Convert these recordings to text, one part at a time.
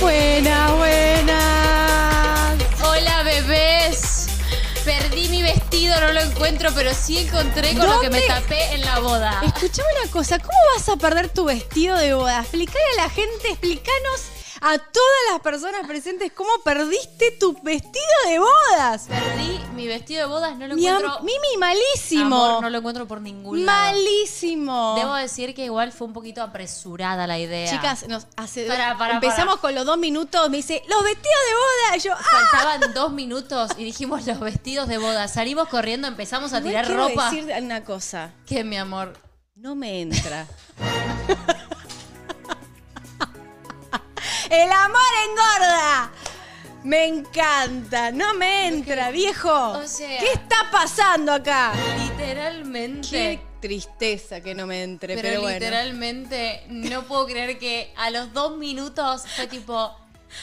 Buenas, buenas. Hola, bebés. Perdí mi vestido, no lo encuentro, pero sí encontré con lo que me ¿Dónde? tapé en la boda. Escuchame una cosa, ¿cómo vas a perder tu vestido de boda? Explicale a la gente, explícanos a todas las personas presentes cómo perdiste tu vestido de bodas. Perdí mi vestido de bodas, no lo Mi am- encuentro. Mimi, malísimo. Amor, no lo encuentro por ningún lado. malísimo. Debo decir que igual fue un poquito apresurada la idea. Chicas, nos hace Para, para, empezamos con los dos minutos, me dice, los vestidos de boda. Y yo, ¡ah! Faltaban dos minutos y dijimos los vestidos de boda. Salimos corriendo, empezamos a Igual tirar quiero ropa. decir una cosa, ¿Qué, mi amor? no me entra. El amor engorda. Me encanta, no me entra, viejo. O sea- ¿Qué está pasando acá? Literalmente. Qué tristeza que no me entre, Pero, pero, bueno. literalmente no puedo creer que a los dos minutos fue tipo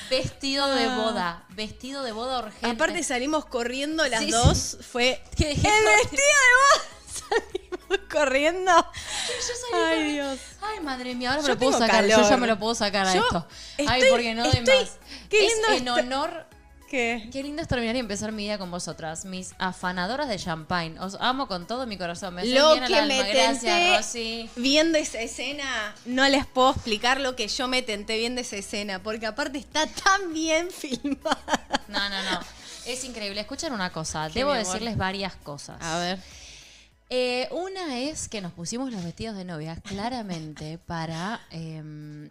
vestido de Ah. boda. Vestido de boda urgente. Aparte salimos corriendo las Sí, dos, fue Que el vestido de boda. Salimos corriendo. Yo salí Ay, Dios. Ay, madre mía, ahora Yo me lo puedo tengo sacar. Yo calor. ya me lo puedo sacar a Yo esto. Ay, estoy- porque no de estoy- más. qué es lindo en está- honor. ¿Qué? Qué lindo es terminar y empezar mi día con vosotras, mis afanadoras de champagne. Os amo con todo mi corazón. Me hacen Lo bien al que alma. me Gracias, tenté Rosy. viendo esa escena, no les puedo explicar lo que yo me tenté viendo esa escena, porque aparte está tan bien filmada. No, no, no. Es increíble. Escuchen una cosa. ¿Qué, Debo mi amor? decirles varias cosas. ver. Eh, una es que nos pusimos los vestidos de novia claramente para em,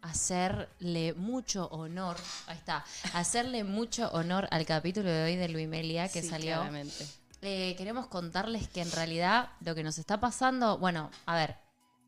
hacerle mucho honor, ahí está, hacerle mucho honor al capítulo de hoy de Luimelia que Sí, salió. claramente. Eh, queremos contarles que en realidad lo que nos está pasando, bueno, a ver,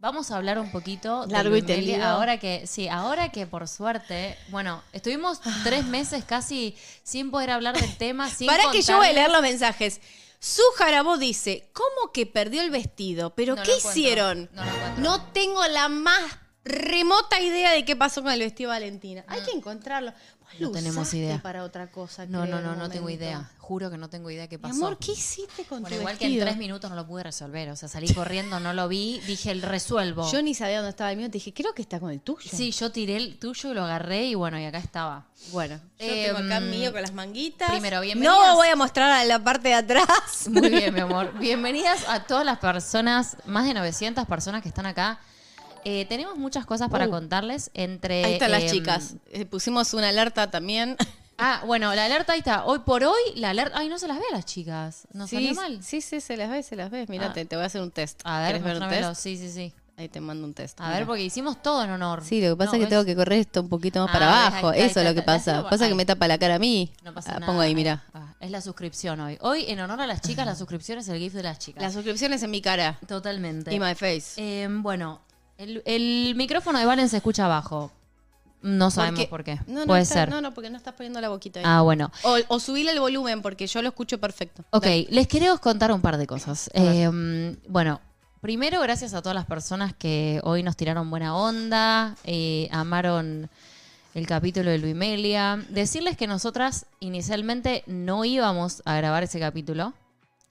vamos a hablar un poquito de Largo y Luimelia tendido. ahora que, sí, ahora que por suerte, bueno, estuvimos tres meses casi sin poder hablar del tema, sin Para que yo voy a leer los mensajes. Su Jarabó dice, ¿cómo que perdió el vestido? ¿Pero No qué lo encuentro, hicieron? no lo encuentro. No tengo la más remota idea de qué pasó con el vestido de Valentina. Hay que encontrarlo. Vos No lo tenemos idea. para otra cosa. No, creo, no, no, no tengo idea. Juro que no tengo idea qué Mi pasó. amor, ¿qué hiciste con bueno, tu igual que en tres minutos no lo pude resolver. O sea, salí corriendo, no lo vi, dije, el resuelvo. Yo ni sabía dónde estaba el mío. Te dije, creo que está con el tuyo. Sí, yo tiré el tuyo y lo agarré y bueno, y acá estaba. Bueno, yo Eh, tengo acá mm, mío con las manguitas. primero, bienvenidas. No voy a mostrar a la parte de atrás. Muy bien, mi amor. Bienvenidas a todas las personas, más de 900 personas que están acá. Eh, tenemos muchas cosas para Uh. contarles entre... Ahí están las em, chicas. Eh, pusimos una alerta también. Ah, bueno, la alerta ahí está. Hoy por hoy, la alerta... Ay, no se las ve a las chicas. ¿No sí, salió mal? sí, sí, se las ve, se las ve. Mira, Ah. te, te voy a hacer un test. A ver, ¿Querés ver un test? Sí, sí, sí. Ahí te mando un test. A ver, porque hicimos todo en honor. Sí, lo que pasa No, es que es- tengo que correr esto un poquito más Ah, para ahí abajo. ahí Eso es lo que pasa. Pasa que me tapa la cara a mí. No pasa Ah, nada. Pongo ahí, mira. Ah, es la suscripción hoy. Hoy, en honor a las chicas, la suscripción es el gift de las chicas. Las suscripciones en mi cara. Totalmente. Y my face. Eh, bueno, el, el micrófono de Valen se escucha abajo. No sabemos por qué. No, no, Puede está- ser. No, no, porque no estás poniendo la boquita ahí. Ah, bueno. O, o subile el volumen porque yo lo escucho perfecto. Ok, Dale. les queremos contar un par de cosas. A ver. Eh, bueno, primero, gracias a todas las personas que hoy nos tiraron buena onda, eh, amaron el capítulo de Luimelia. Decirles que nosotras inicialmente no íbamos a grabar ese capítulo.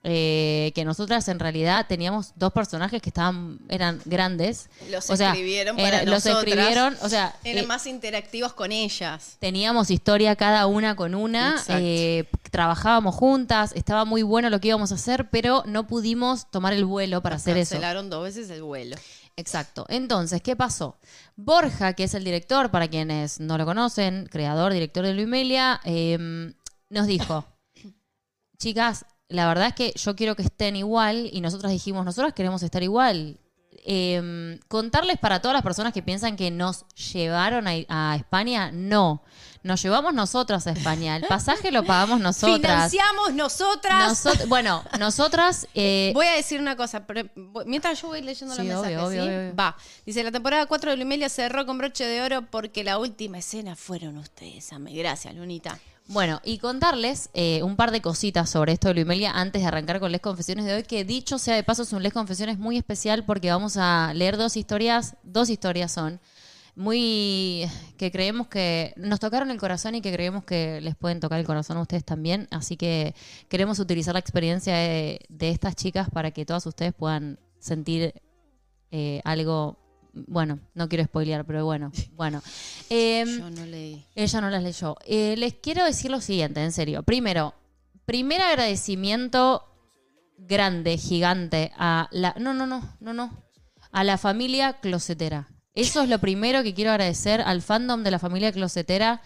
Eh, que nosotras en realidad teníamos dos personajes que estaban eran grandes. Los O sea, escribieron era- para los escribieron, o sea, Eran eh, más interactivos con ellas. Teníamos historia cada una con una, eh, trabajábamos juntas, estaba muy bueno lo que íbamos a hacer, pero no pudimos tomar el vuelo para hacer eso. Cancelaron dos veces el vuelo. Exacto. Entonces, ¿qué pasó? Borja, que es el director, para quienes no lo conocen, creador, director de Luimelia, eh, nos dijo, chicas, la verdad es que yo quiero que estén igual y nosotras dijimos, nosotras queremos estar igual. Eh, contarles para todas las personas que piensan que nos llevaron a, a España, no. Nos llevamos nosotras a España. El pasaje lo pagamos nosotras. Financiamos nosotras. Nosot- bueno, nosotras... eh, Voy a decir una cosa, pero mientras yo voy leyendo Sí, los mensajes, obvio, ¿sí? obvio, obvio. Va. Dice, la temporada 4 de Lumelia cerró con broche de oro porque la última escena fueron ustedes. Ame. Gracias, Lunita. Bueno, y contarles eh, un par de cositas sobre esto de Luimelia antes de arrancar con Les Confesiones de hoy, que dicho sea de paso es un Les Confesiones muy especial porque vamos a leer dos historias, dos historias son, muy que creemos que nos tocaron el corazón y que creemos que les pueden tocar el corazón a ustedes también, así que queremos utilizar la experiencia de, estas chicas para que todas ustedes puedan sentir eh, algo bueno, no quiero spoilear, pero bueno, bueno. Em, Yo no leí. ella no las leyó. Eh, les quiero decir lo siguiente, en serio. Primero, primer agradecimiento grande, gigante a la. No, no, no, no, no. A la familia closetera. Eso es lo primero que quiero agradecer al fandom de la familia closetera.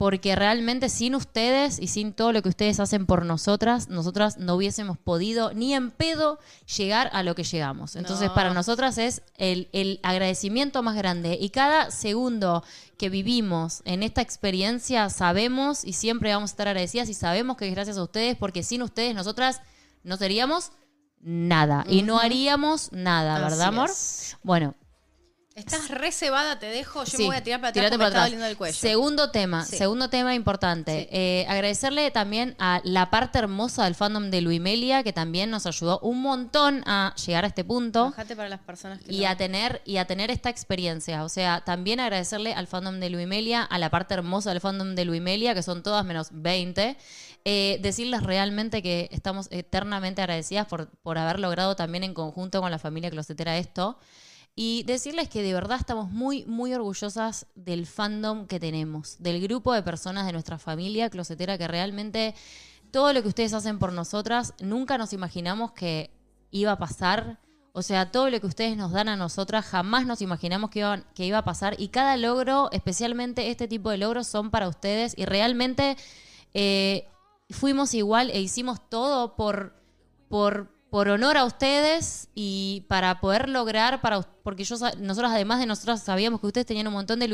Porque realmente sin ustedes y sin todo lo que ustedes hacen por nosotras, nosotras no hubiésemos podido ni en pedo llegar a lo que llegamos. Entonces, No. para nosotras es el, el agradecimiento más grande. Y cada segundo que vivimos en esta experiencia, sabemos y siempre vamos a estar agradecidas y sabemos que es gracias a ustedes, porque sin ustedes nosotras no seríamos nada y no haríamos nada, Así ¿verdad, amor? es. Bueno, Estás re cebada, te dejo. Yo Sí, me voy a tirar para atrás porque para atrás. doliendo el cuello. Segundo tema, Sí. segundo tema importante. Sí. Eh, agradecerle también a la parte hermosa del fandom de Luimelia, que también nos ayudó un montón a llegar a este punto. Bajate para las personas que Y no- a tener, y a tener esta experiencia. O sea, también agradecerle al fandom de Luimelia, a la parte hermosa del fandom de Luimelia, que son todas menos 20. eh, decirles realmente que estamos eternamente agradecidas por, por haber logrado también en conjunto con la familia closetera esto. Y decirles que de verdad estamos muy, muy orgullosas del fandom que tenemos, del grupo de personas de nuestra familia closetera que realmente todo lo que ustedes hacen por nosotras, nunca nos imaginamos que iba a pasar. O sea, todo lo que ustedes nos dan a nosotras, jamás nos imaginamos que, que iba a pasar. Y cada logro, especialmente este tipo de logros, son para ustedes. Y realmente eh, fuimos igual e hicimos todo por, por, por honor a ustedes y para poder lograr, para, porque yo, nosotros además de nosotros sabíamos que ustedes tenían un montón de,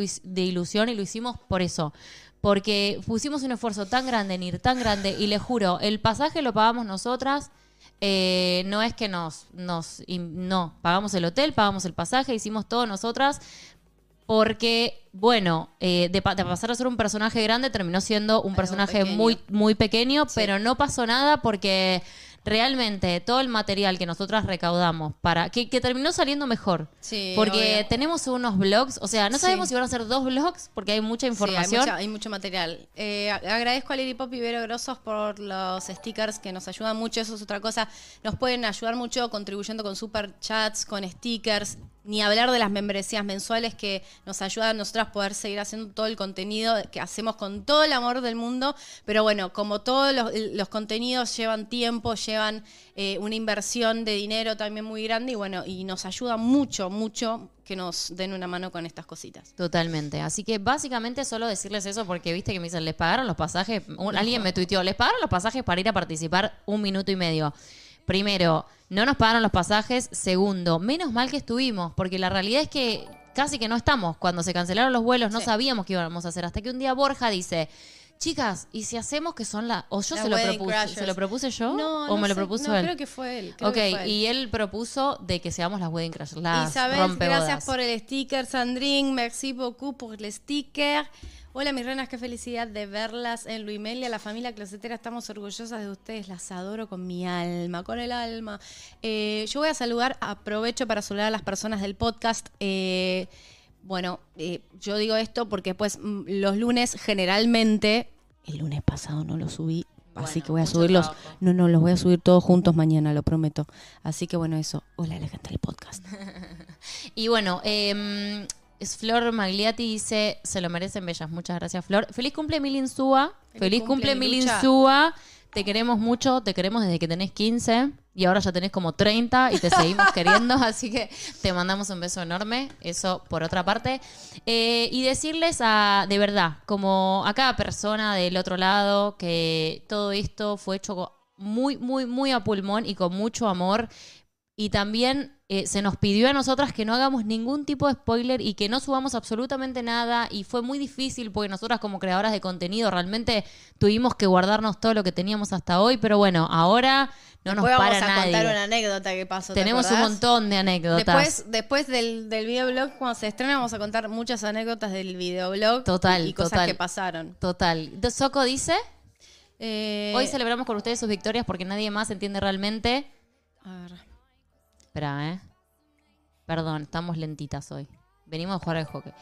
ilusión y lo hicimos por eso. Porque pusimos un esfuerzo tan grande en ir, tan grande, y les juro, el pasaje lo pagamos nosotras. eh, no es que nos, nos, no, pagamos el hotel, pagamos el pasaje, hicimos todo nosotras, porque, bueno, eh, de, pa- de pasar a ser un personaje grande terminó siendo un Algo personaje pequeño. muy, muy pequeño, Sí. pero no pasó nada porque realmente todo el material que nosotras recaudamos para que, que terminó saliendo mejor. Sí, porque obvio. tenemos unos blogs, o sea, no Sí. sabemos si van a ser dos blogs porque hay mucha información. Sí, hay, mucha- hay mucho material. Eh, agradezco a Lady Pop y Vero Grosos por los stickers que nos ayudan mucho. Eso es otra cosa. Nos pueden ayudar mucho contribuyendo con super chats, con stickers. Ni hablar de las membresías mensuales que nos ayudan a nosotras poder seguir haciendo todo el contenido que hacemos con todo el amor del mundo. Pero bueno, como todos los, contenidos llevan tiempo, llevan eh, una inversión de dinero también muy grande y bueno, y nos ayuda mucho, mucho que nos den una mano con estas cositas. Totalmente. Así que básicamente solo decirles eso porque viste que me dicen, les pagaron los pasajes. Alguien me tuiteó, les pagaron los pasajes para ir a participar un minuto y medio. Primero, no nos pagaron los pasajes. Segundo, menos mal que estuvimos, porque la realidad es que casi que no estamos. Cuando se cancelaron los vuelos no Sí. sabíamos qué íbamos a hacer. Hasta que un día Borja dice, chicas, ¿y si hacemos que son las... O yo se lo, propuse, Crashers. ¿se lo propuse yo? No, ¿O no me lo sé, propuso no, él? creo que fue él. ok, que fue él. y él propuso de que seamos las Wedding Crashers, las Isabel, gracias por el sticker. Sandrine, merci beaucoup por el sticker. Hola, mis reinas, qué felicidad de verlas en Luimelia. La familia closetera, estamos orgullosas de ustedes. Las adoro con mi alma, con el alma. Eh, yo voy a saludar, aprovecho para saludar a las personas del podcast. Eh, bueno, eh, yo digo esto porque pues los lunes generalmente, el lunes pasado no lo subí, así que voy a subirlos. trabajo. No, no, los voy a subir todos juntos mañana, lo prometo. Así que bueno, eso. Hola, la gente del podcast. Y bueno, eh, es Flor Magliati dice, se lo merecen bellas. Muchas gracias, Flor. Feliz cumple, Milinsúa. Feliz Feliz cumple. Milinsúa. Te queremos mucho, te queremos desde que tenés 15 y ahora ya tenés como 30 y te seguimos queriendo, así que te mandamos un beso enorme, eso por otra parte. Eh, y decirles a, de verdad, como a cada persona del otro lado, que todo esto fue hecho muy, muy, muy a pulmón y con mucho amor. Y también eh, se nos pidió a nosotras que no hagamos ningún tipo de spoiler y que no subamos absolutamente nada. Y fue muy difícil porque nosotras como creadoras de contenido realmente tuvimos que guardarnos todo lo que teníamos hasta hoy. Pero bueno, ahora no nos para vamos a nadie. contar una anécdota que pasó. ¿te Tenemos un montón de anécdotas. Después, después del, del videoblog, cuando se estrena, vamos a contar muchas anécdotas del videoblog. Total, Y cosas total. que pasaron. Total. Soco dice, Eh, hoy celebramos con ustedes sus victorias porque nadie más entiende realmente. a ver. Espera, ¿eh? Perdón, estamos lentitas hoy. Venimos a jugar al hockey.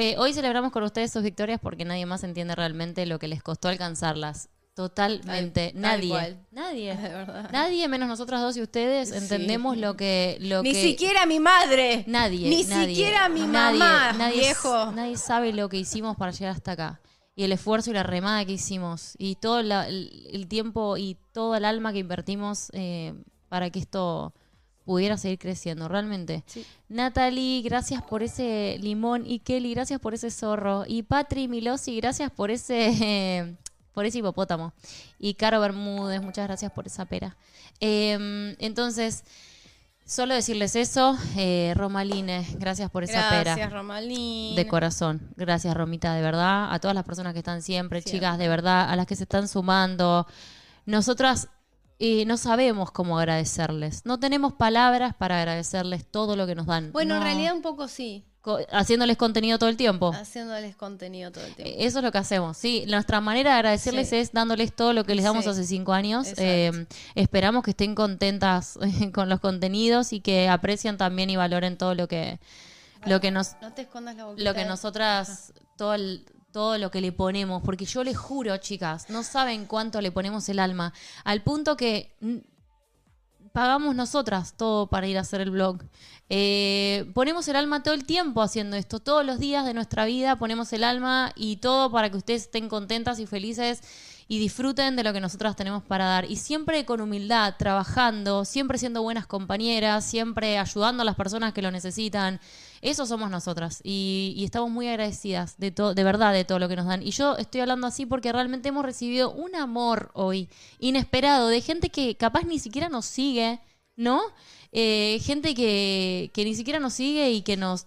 Eh, hoy celebramos con ustedes sus victorias porque nadie más entiende realmente lo que les costó alcanzarlas. Totalmente. Tal- tal nadie. cual. Nadie. De verdad. Nadie menos nosotras dos y ustedes Sí. entendemos lo que lo Ni que siquiera mi madre. nadie, Ni nadie, siquiera mi nadie, mamá, nadie, viejo. Nadie sabe lo que hicimos para llegar hasta acá y el esfuerzo y la remada que hicimos y todo la- el, el tiempo y todo el alma que invertimos eh, para que esto pudiera seguir creciendo, realmente. Sí. Natalie, gracias por ese limón y Kelly, gracias por ese zorro y Patri Milosi, gracias por ese por ese hipopótamo y Caro Bermúdez, muchas gracias por esa pera. Eh, entonces, solo decirles eso, eh, Romaline, gracias por esa Gracias, pera. Romalín. De corazón. Gracias, Romita, de verdad. A todas las personas que están siempre, Siempre. chicas, de verdad, a las que se están sumando. Nosotras eh, no sabemos cómo agradecerles. No tenemos palabras para agradecerles todo lo que nos dan. Bueno, en realidad un poco sí. Co- haciéndoles contenido todo el tiempo. Haciéndoles contenido todo el tiempo. Eh, Eso es lo que hacemos, sí. Nuestra manera de agradecerles Sí. es dándoles todo lo que les damos Sí. hace cinco años. Eh, esperamos que estén contentas con los contenidos y que aprecien también y valoren todo lo que, lo que nos, No te escondas la boquita. lo que nosotras, todo, el- todo lo que le ponemos, porque yo les juro, chicas, no saben cuánto le ponemos el alma, al punto que pagamos nosotras todo para ir a hacer el blog. Eh, ponemos el alma todo el tiempo haciendo esto, todos los días de nuestra vida ponemos el alma y todo para que ustedes estén contentas y felices y disfruten de lo que nosotras tenemos para dar. Y siempre con humildad, trabajando, siempre siendo buenas compañeras, siempre ayudando a las personas que lo necesitan. Eso somos nosotras y, estamos muy agradecidas de todo, de verdad, de todo lo que nos dan. Y yo estoy hablando así porque realmente hemos recibido un amor hoy inesperado de gente que capaz ni siquiera nos sigue, ¿no? Eh, gente que, que ni siquiera nos sigue y que nos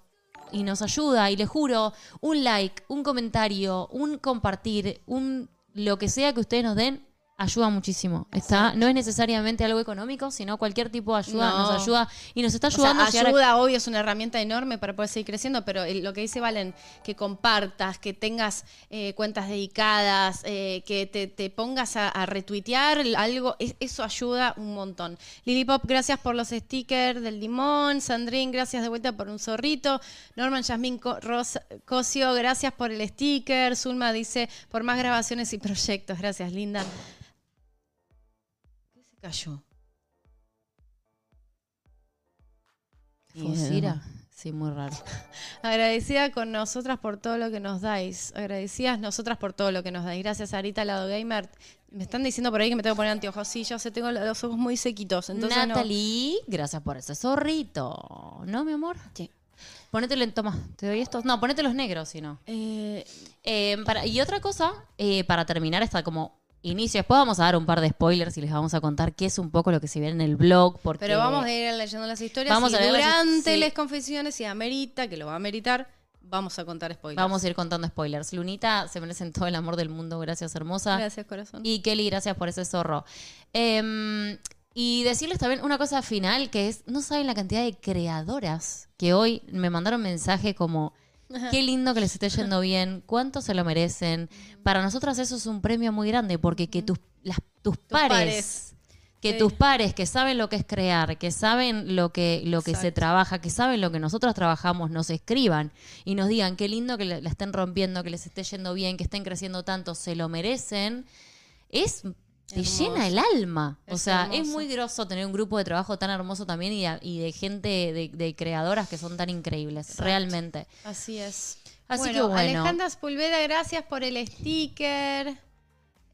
y nos ayuda y les juro un like, un comentario, un compartir, un lo que sea que ustedes nos den ayuda muchísimo. Está no es necesariamente algo económico, sino cualquier tipo de ayuda No. nos ayuda y nos está O sea, ayudando a llegar a- ayuda, obvio, es una herramienta enorme para poder seguir creciendo, pero lo que dice Valen, que compartas, que tengas eh, cuentas dedicadas, eh, que te, te pongas a, a retuitear algo, es- eso ayuda un montón. Lily Pop, gracias por los stickers del limón. Sandrine, gracias de vuelta por un zorrito. Norman Yasmín Co- Ros- Cosio, gracias por el sticker. Zulma dice, por más grabaciones y proyectos. Gracias, linda. ¿Qué se cayó? Fusira. Sí, muy raro. Agradecida con nosotras por todo lo que nos dais. Agradecidas nosotras por todo lo que nos dais. Gracias, Arita, Lado Gamer. Me están diciendo por ahí que me tengo que poner anteojos. Sí, yo sé, tengo los ojos muy sequitos. Entonces no- Natalie, gracias por ese zorrito. ¿No, mi amor? Sí. Ponételo en toma. ¿Te doy estos? No, ponete los negros, si no. Eh, Eh, para- y otra cosa, eh, para terminar esta como inicio, después vamos a dar un par de spoilers y les vamos a contar qué es un poco lo que se viene en el blog. Porque pero vamos a ir leyendo las historias. Vamos y a las- durante sí. las confesiones, si amerita, que lo va a ameritar, vamos a contar spoilers. Vamos a ir contando spoilers. Lunita, se merecen todo el amor del mundo. Gracias, hermosa. Gracias, corazón. Y Kelly, gracias por ese zorro. Em, y decirles también una cosa final, que es, no saben la cantidad de creadoras que hoy me mandaron mensaje como, qué lindo que les esté yendo bien, cuánto se lo merecen. Para nosotras eso es un premio muy grande, porque que tus, las, tus, pares, pares. que Sí. tus pares que saben lo que es crear, que saben lo que, lo que se trabaja, que saben lo que nosotros trabajamos, nos escriban y nos digan qué lindo que la estén rompiendo, que les esté yendo bien, que estén creciendo tanto, se lo merecen, es te Hermoso. llena el alma. o sea, es muy groso tener un grupo de trabajo tan hermoso también y, a- y de gente, de, de creadoras que son tan increíbles, Exacto. realmente. Así es. Así que bueno. Alejandra Spulveda, gracias por el sticker.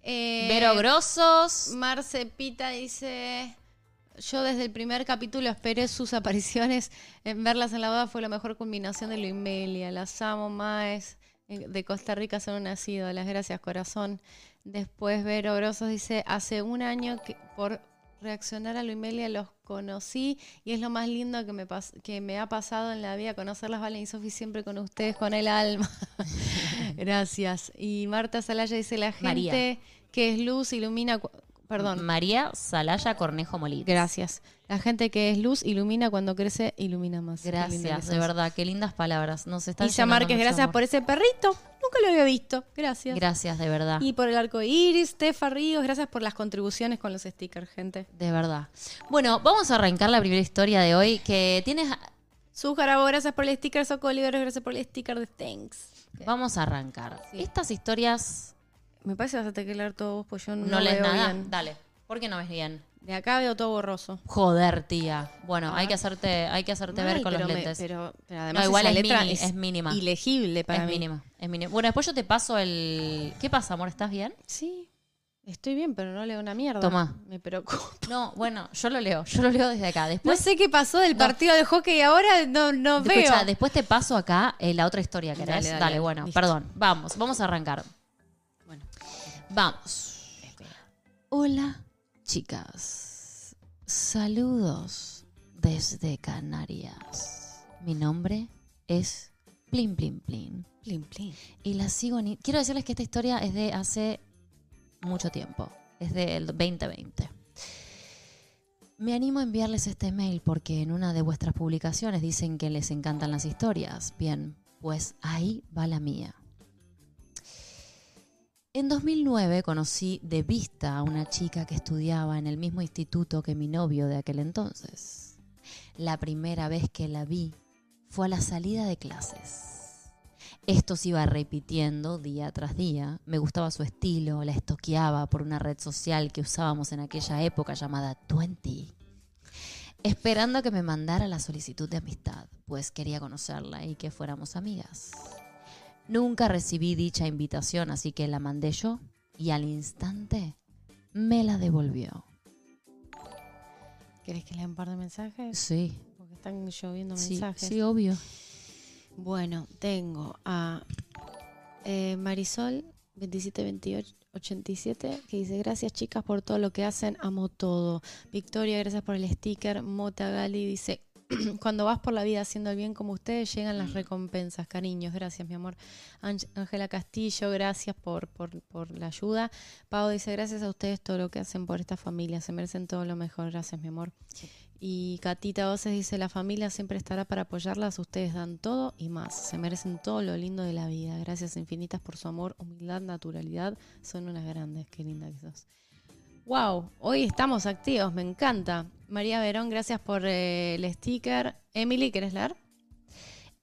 Eh, Vero Grosos. Marce Pita dice, yo desde el primer capítulo esperé sus apariciones, en verlas en la boda fue la mejor culminación de lo Imelia, las amo más, de Costa Rica son unas ídolas, gracias corazón. Después Vero Grosos dice, hace un año que por reaccionar a lo Imelia los conocí y es lo más lindo que me, pas- que me ha pasado en la vida, conocerlas, Valen y Sofi, siempre con ustedes, con el alma. gracias. Y Marta Salaya dice, la gente María. que es luz ilumina... Perdón. María Salaya Cornejo Molina. Gracias. La gente que es luz ilumina cuando crece, ilumina más. Gracias, de verdad, qué lindas palabras. Nos están Isa Márquez, gracias amor. por ese perrito. Nunca lo había visto. Gracias. Gracias, de verdad. Y por el arco iris, Tefa Ríos, gracias por las contribuciones con los stickers, gente. De verdad. Bueno, vamos a arrancar la primera historia de hoy que tienes... Sujarabo, gracias por el sticker. Soco Oliveros, gracias por el sticker de Thanks. Vamos a arrancar. Sí. Estas historias Me parece que vas a tener que leer todo vos, pues yo no, ¿No, lees nada? bien. Dale. ¿Por qué no ves bien? De acá veo todo borroso. Joder, tía. Bueno, A hay que hacerte, hay que hacerte ver con los me- lentes. pero, pero además No, igual esa es letra mini- es mínima. ilegible para es mí. mínima, es mínima. Bueno, después yo te paso el... ¿Qué pasa, amor? ¿Estás bien? Sí, estoy bien, pero no leo una mierda. Toma. Me preocupa. No, bueno, yo lo leo. Yo lo leo desde acá. No Después, sé qué pasó del No. partido de hockey ahora, no, no escucha, veo. después te paso acá eh, la otra historia, ¿querés? Dale, Dale, dale, bueno, listo. perdón. Vamos, vamos a arrancar. Bueno, Vamos. Hola, chicas. Saludos desde Canarias. Mi nombre es Plin Plin Plin. plin, plin. Y la sigo en... Quiero decirles que esta historia es de hace mucho tiempo. Es del 2020. Me animo a enviarles este mail porque en una de vuestras publicaciones dicen que les encantan las historias. Bien, pues ahí va la mía. En 2009 conocí de vista a una chica que estudiaba en el mismo instituto que mi novio de aquel entonces. La primera vez que la vi fue a la salida de clases. Esto se iba repitiendo día tras día. Me gustaba su estilo, la estoqueaba por una red social que usábamos en aquella época llamada Twenty. Esperando que me mandara la solicitud de amistad, pues quería conocerla y que fuéramos amigas. Nunca recibí dicha invitación, así que la mandé yo y al instante me la devolvió. ¿Querés que lea un par de mensajes? Sí, Porque están lloviendo sí, mensajes. sí, obvio. Bueno, tengo a eh, Marisol 272887 que dice gracias chicas por todo lo que hacen, amo todo. Victoria, gracias por el sticker. Mota Gali dice cuando vas por la vida haciendo el bien como ustedes llegan las recompensas, cariños, gracias mi amor. Ángel- Ángela Castillo, gracias por, por, por la ayuda. Pau dice gracias a ustedes todo lo que hacen por esta familia, se merecen todo lo mejor, gracias mi amor. Y Catita Voces dice, la familia siempre estará para apoyarlas, ustedes dan todo y más, se merecen todo lo lindo de la vida. Gracias infinitas por su amor, humildad, naturalidad, son unas grandes, qué linda que sos. Wow, hoy estamos activos, me encanta. María Verón, gracias por eh, el sticker. Emily, ¿querés leer?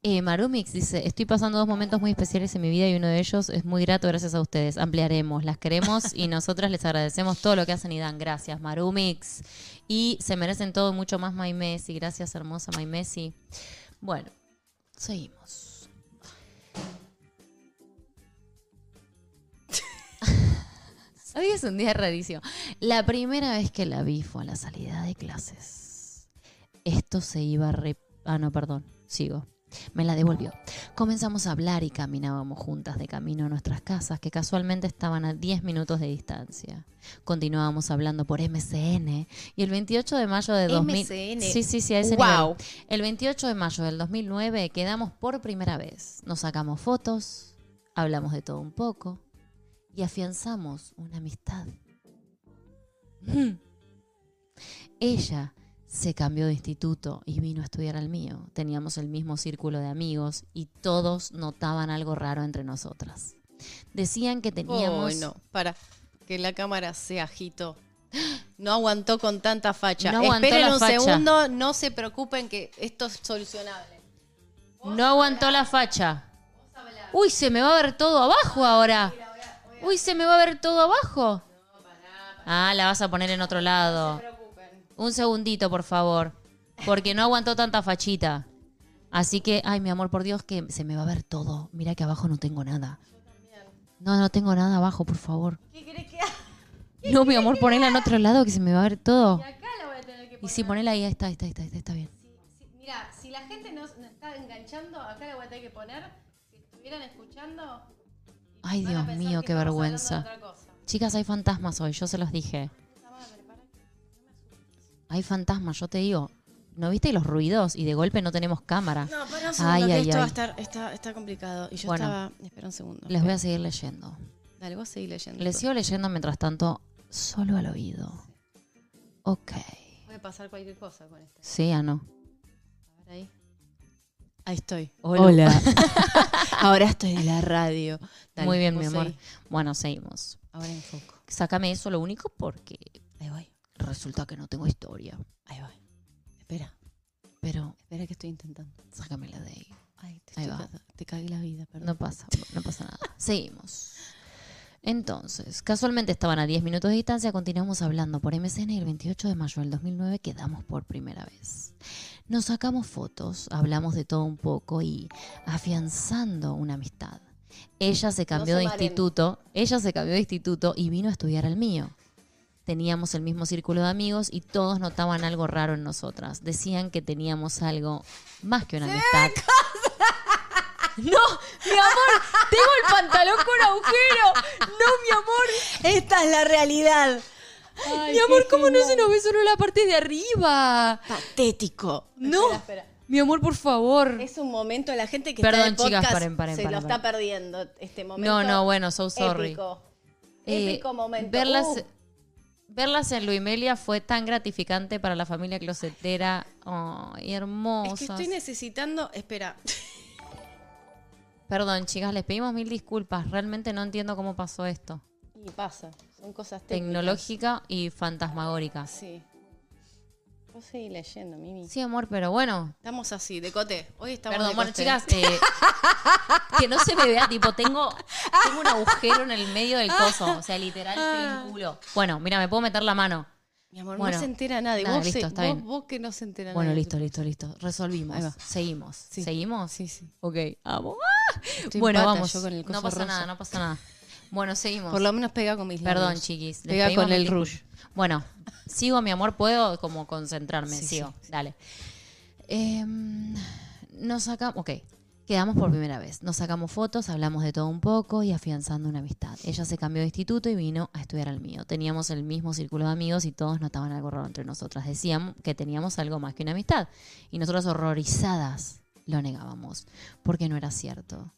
Eh, Marumix dice, estoy pasando dos momentos muy especiales en mi vida y uno de ellos es muy grato gracias a ustedes. Ampliaremos, las queremos y nosotras les agradecemos todo lo que hacen y dan. Gracias, Marumix. Y se merecen todo mucho más, My Messi. Gracias, hermosa My Messi. Bueno, seguimos. Hoy es un día rarísimo. La primera vez que la vi fue a la salida de clases. Esto se iba re... Ah, no, perdón. Sigo. Me la devolvió. Comenzamos a hablar y caminábamos juntas de camino a nuestras casas, que casualmente estaban a 10 minutos de distancia. Continuábamos hablando por MCN y el 28 de mayo de 2000... MCN. Sí, sí, sí, a ese Wow. nivel. El 28 de mayo del 2009 quedamos por primera vez. Nos sacamos fotos, hablamos de todo un poco y afianzamos una amistad. Ella se cambió de instituto y vino a estudiar al mío. Teníamos el mismo círculo de amigos y todos notaban algo raro entre nosotras. Decían que teníamos... No, para, que la cámara se agitó. No aguantó con tanta facha. No Esperen la un facha. segundo, no se preocupen que esto es solucionable. No aguantó la facha. Uy, se me va a ver todo abajo ahora. Uy, se me va a ver todo abajo. Ah, la vas a poner en otro lado. Un segundito, por favor. Porque no aguantó tanta fachita. Así que, ay, mi amor, por Dios, que se me va a ver todo. Mira que abajo no tengo nada. No, no tengo nada abajo, por favor. ¿Qué querés que haga? No, mi amor, ponela en otro lado que se me va a ver todo. Y acá la voy a tener que Y sí, ponela ahí, está, está, está, está, está bien. Si- si- mira, si la gente no, no está enganchando, acá la voy a tener que poner. Si estuvieran escuchando. Ay, Dios mío, qué vergüenza. Chicas, hay fantasmas hoy, yo se los dije. Hay fantasmas, yo te digo. ¿No viste los ruidos? Y de golpe no tenemos cámara. No, para un Ay, segundo, que ay, esto va a ay. estar, está, está complicado. Y yo Bueno. estaba. Espera un segundo. Les voy a seguir leyendo. Dale, vos seguí leyendo. Les sigo leyendo mientras tanto, solo al oído. Ok. Puede pasar cualquier cosa con este. Sí, ah, no. A ver ahí. Ahí estoy. Hola. Ahora estoy en la radio. Dale, Muy bien, mi amor. Bueno, seguimos. Ahora enfoco. Sácame eso lo único porque Ahí voy. resulta que no tengo historia. Ahí voy. Espera. Pero Espera que estoy intentando. sácamela de ahí. Ay, te, Ahí estoy va. te cagué la vida, perdón. No pasa, no pasa nada. Seguimos. Entonces, casualmente estaban a 10 minutos de distancia, continuamos hablando por MSN y el 28 de mayo del 2009 quedamos por primera vez. Nos sacamos fotos, hablamos de todo un poco y afianzando una amistad. Ella se cambió se de instituto, ella se cambió de instituto y vino a estudiar al mío. Teníamos el mismo círculo de amigos y todos notaban algo raro en nosotras. Decían que teníamos algo más que una amistad. No, mi amor, tengo el pantalón con agujero. No, mi amor. Esta es la realidad. Mi amor, ¿cómo no se nos ve solo la parte de arriba? Patético. No. Espera, espera. Mi amor, por favor. Es un momento, la gente que Perdón, está en el chicas, podcast paren, paren, se paren, lo está perdiendo este momento. No, no, bueno, so sorry. Épico. Eh, Épico momento. Verlas, Uh, verlas en Luimelia fue tan gratificante para la familia closetera. Ay, es hermosas. que estoy necesitando. Espera. Perdón, chicas, les pedimos mil disculpas. Realmente no entiendo cómo pasó esto. Y pasa. Son cosas técnicas. Tecnológica y fantasmagórica. Sí. Vos seguís leyendo, Mimi. Sí, amor, pero bueno. Estamos así, de cote. Hoy estamos Perdón, de bueno, cote. chicas, eh, que no se me vea, tipo, tengo, tengo un agujero en el medio del coso. O sea, literal, estoy en culo. Bueno, mira, me puedo meter la mano. Mi amor, Bueno, no se entera nadie. nada, vos, listo, se- está vos- bien. vos que no se entera Bueno, nadie. listo, listo, listo. Resolvimos. Ahí va. Seguimos. Sí. ¿Seguimos? Sí, sí. Ok, vamos. Estoy bueno, vamos. yo con el no pasa rosa. nada, no pasa nada. Bueno, seguimos. Por lo menos pega con mis labios. Perdón, chiquis. les Pega pedimos con el mil rouge. Bueno, sigo, mi amor. Puedo como concentrarme. Sí, sigo. Dale. Em, nos sacamos. Ok. Quedamos por primera vez. Nos sacamos fotos, hablamos de todo un poco y afianzando una amistad. Ella se cambió de instituto y vino a estudiar al mío. Teníamos el mismo círculo de amigos y todos notaban algo raro entre nosotras. Decían que teníamos algo más que una amistad. Y nosotras horrorizadas lo negábamos, porque no era cierto.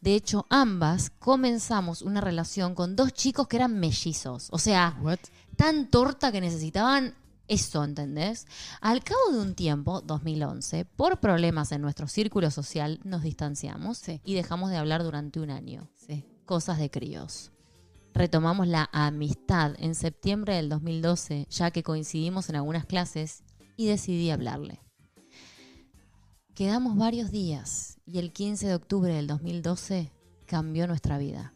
De hecho, ambas comenzamos una relación con dos chicos que eran mellizos. O sea, What? tan torta que necesitaban eso, ¿entendés? Al cabo de un tiempo, 2011, por problemas en nuestro círculo social, nos distanciamos Sí. y dejamos de hablar durante un año. Sí. Cosas de críos. Retomamos la amistad en septiembre del 2012, ya que coincidimos en algunas clases y decidí hablarle. Quedamos varios días y el 15 de octubre del 2012 cambió nuestra vida.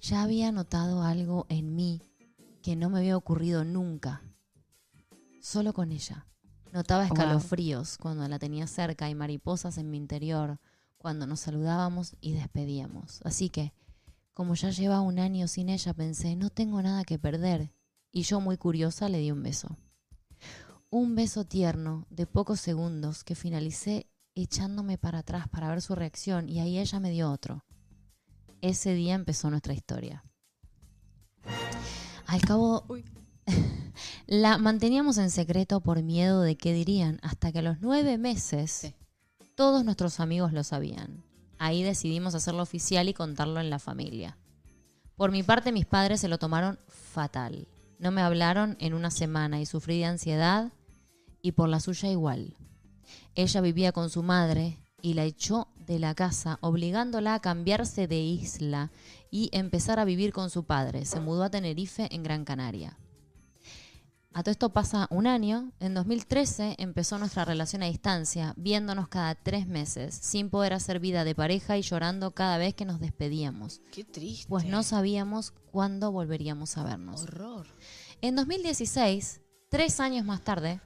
Ya había notado algo en mí que no me había ocurrido nunca. Solo con ella. Notaba escalofríos cuando la tenía cerca y mariposas en mi interior cuando nos saludábamos y despedíamos. Así que, como ya llevaba un año sin ella, pensé, no tengo nada que perder. Y yo, muy curiosa, le di un beso. Un beso tierno de pocos segundos que finalicé echándome para atrás para ver su reacción y ahí ella me dio otro. Ese día empezó nuestra historia. Al cabo, Uy. la manteníamos en secreto por miedo de qué dirían, hasta que a los nueve meses Sí. todos nuestros amigos lo sabían. Ahí decidimos hacerlo oficial y contarlo en la familia. Por mi parte, mis padres se lo tomaron fatal. No me hablaron en una semana y sufrí de ansiedad y por la suya igual. Ella vivía con su madre y la echó de la casa, obligándola a cambiarse de isla y empezar a vivir con su padre. Se mudó a Tenerife, en Gran Canaria. A todo esto pasa un año. En 2013 empezó nuestra relación a distancia, viéndonos cada tres meses, sin poder hacer vida de pareja y llorando cada vez que nos despedíamos, Qué triste. pues no sabíamos cuándo volveríamos a vernos. Horror. En 2016, tres años más tarde,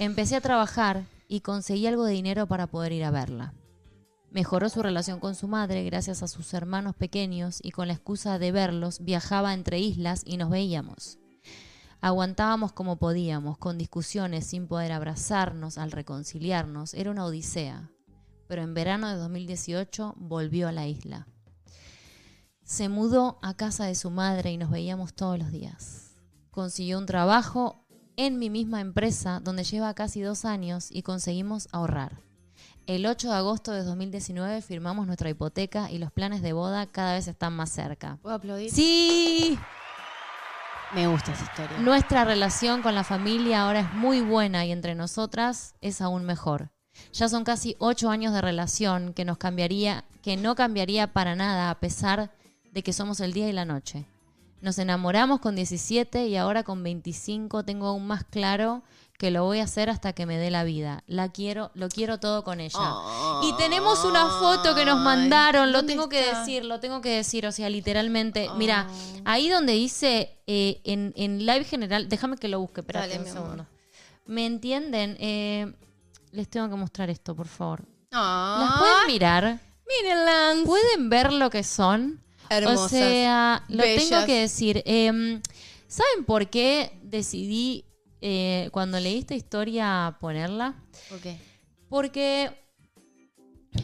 empecé a trabajar y conseguí algo de dinero para poder ir a verla. Mejoró su relación con su madre gracias a sus hermanos pequeños y con la excusa de verlos viajaba entre islas y nos veíamos. Aguantábamos como podíamos, con discusiones sin poder abrazarnos al reconciliarnos. Era una odisea. Pero en verano de 2018 volvió a la isla. Se mudó a casa de su madre y nos veíamos todos los días. Consiguió un trabajo en mi misma empresa donde lleva casi dos años y conseguimos ahorrar. El 8 de agosto de 2019 firmamos nuestra hipoteca y los planes de boda cada vez están más cerca. ¿Puedo aplaudir? Sí, Me gusta esa historia. nuestra relación con la familia ahora es muy buena y entre nosotras es aún mejor. Ya son casi ocho años de relación que nos cambiaría, que no cambiaría para nada a pesar de que somos el día y la noche. Nos enamoramos con 17 y ahora con 25 tengo aún más claro que lo voy a hacer hasta que me dé la vida. La quiero, lo quiero todo con ella. y tenemos una foto que nos mandaron, lo ¿dónde tengo que decir, lo tengo que decir, o sea, literalmente. Mira, ahí donde dice eh, en, en live general, déjame que lo busque, espérate Dale, un segundo. ¿Me entienden? Eh, les tengo que mostrar esto, por favor. ¿Las Ah, pueden mirar? mírenlas. ¿Pueden ver lo que son? Hermosas. O sea, lo Bellas. tengo que decir. Em, ¿Saben por qué decidí eh, cuando leí esta historia ponerla? Ok. Porque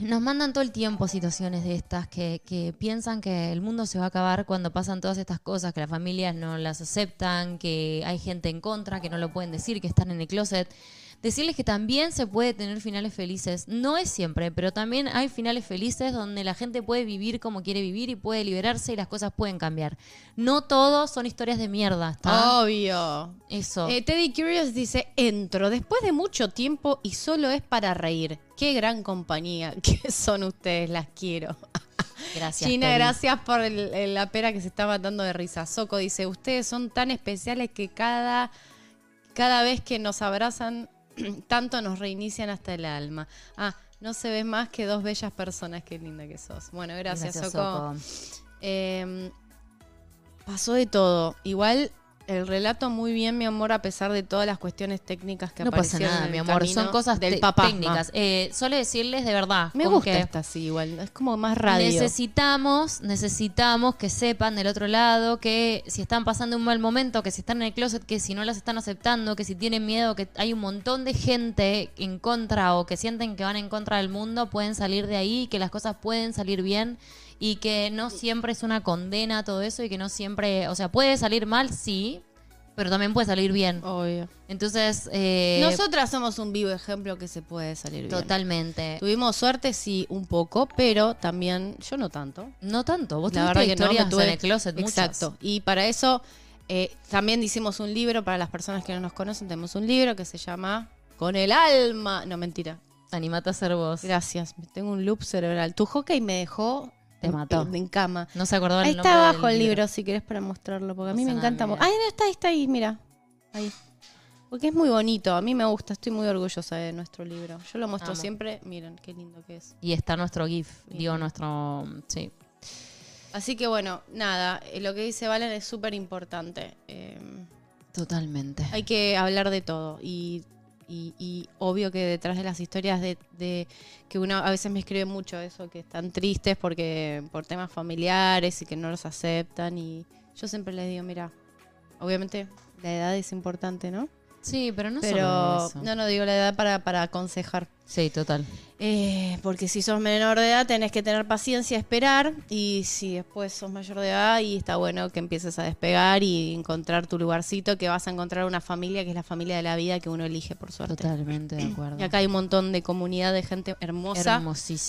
nos mandan todo el tiempo situaciones de estas que, que piensan que el mundo se va a acabar cuando pasan todas estas cosas, que las familias no las aceptan, que hay gente en contra, que no lo pueden decir, que están en el closet. Decirles que también se puede tener finales felices. No es siempre, pero también hay finales felices donde la gente puede vivir como quiere vivir y puede liberarse y las cosas pueden cambiar. No todos son historias de mierda, ¿está? Obvio. Eso. Eh, Teddy Curious dice, entro después de mucho tiempo y solo es para reír. Qué gran compañía que son ustedes, las quiero. gracias. China, Teddy. gracias por el- el- la pera que se está matando de risa. Soco dice, ustedes son tan especiales que cada, cada vez que nos abrazan, tanto nos reinician hasta el alma. Ah, no se ve más que dos bellas personas, qué linda que sos. Bueno, gracias, Gracias, Soco. Soco. Eh, pasó de todo. Igual el relato muy bien, mi amor, a pesar de todas las cuestiones técnicas que No pasa aparecieron nada, en mi amor. Son cosas del papá. técnicas. Eh, solo decirles de verdad. Me gusta que esta así, igual. Es como más radio. Necesitamos, necesitamos que sepan del otro lado que si están pasando un mal momento, que si están en el closet, que si no las están aceptando, que si tienen miedo, que hay un montón de gente en contra o que sienten que van en contra del mundo, pueden salir de ahí, que las cosas pueden salir bien y que no siempre es una condena todo eso y que no siempre, o sea, puede salir mal, sí, pero también puede salir bien. Obvio. Entonces, eh, Nosotras somos un vivo ejemplo que se puede salir bien. totalmente. Tuvimos suerte, sí, un poco, pero también, yo no tanto. No tanto, vos La tuviste verdad que no, historias tuve- en el closet, muchas. Exacto. Y para eso eh, también hicimos un libro para las personas que no nos conocen. Tenemos un libro que se llama Con el alma. No, mentira. Animate a ser vos. Gracias. Tengo un loop cerebral. Tu hockey me dejó Te en- mató. En, en cama. No se acordaba Ahí el nombre está del abajo el libro, si querés para mostrarlo, porque a mí me encanta. mira. No está, ahí está ahí, mira. Ahí. Porque es muy bonito, a mí me gusta, estoy muy orgullosa de nuestro libro. Yo lo muestro Amo. siempre, miren qué lindo que es. Y está nuestro GIF, digo nuestro... Sí. Así que bueno, nada, eh, lo que dice Valen es súper importante. Eh, Totalmente. hay que hablar de todo y, y- y obvio que detrás de las historias de, de- que uno a veces me escribe mucho eso, que están tristes porque por temas familiares y que no los aceptan y yo siempre les digo, mira, obviamente la edad es importante, ¿no? Sí, pero no Pero solo eso. no, no digo la edad para, para aconsejar. Sí, total. Eh, porque si sos menor de edad tenés que tener paciencia, esperar y si después sos mayor de edad y está bueno que empieces a despegar y encontrar tu lugarcito, que vas a encontrar una familia que es la familia de la vida que uno elige por suerte. Totalmente de acuerdo. Y acá hay un montón de comunidad de gente hermosa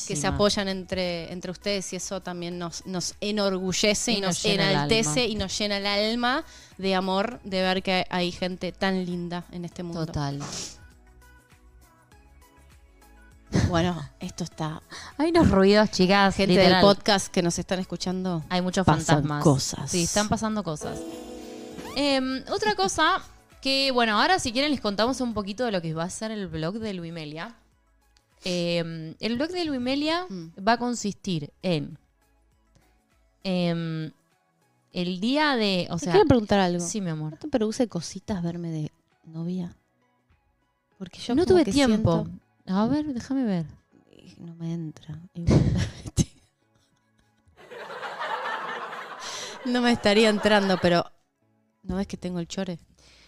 que se apoyan entre, entre ustedes y eso también nos, nos enorgullece y, Y nos, nos enaltece y nos llena el alma de amor de ver que hay gente tan linda en este mundo. Total. Bueno, esto está Hay unos ruidos, chicas. gente literal. del podcast que nos están escuchando. Hay muchos Pasan fantasmas. cosas. Sí, están pasando cosas. Em, otra cosa que, bueno, ahora si quieren les contamos un poquito de lo que va a ser el blog de Luimelia. Em, el blog de Luimelia Mm. va a consistir en em, el día de, o sea, quiero preguntar algo. sí, mi amor. ¿No te produce cositas verme de novia? Porque yo no tuve tiempo. siento- A ver, déjame ver. No me entra. No me estaría entrando, pero ¿no ves que tengo el chore?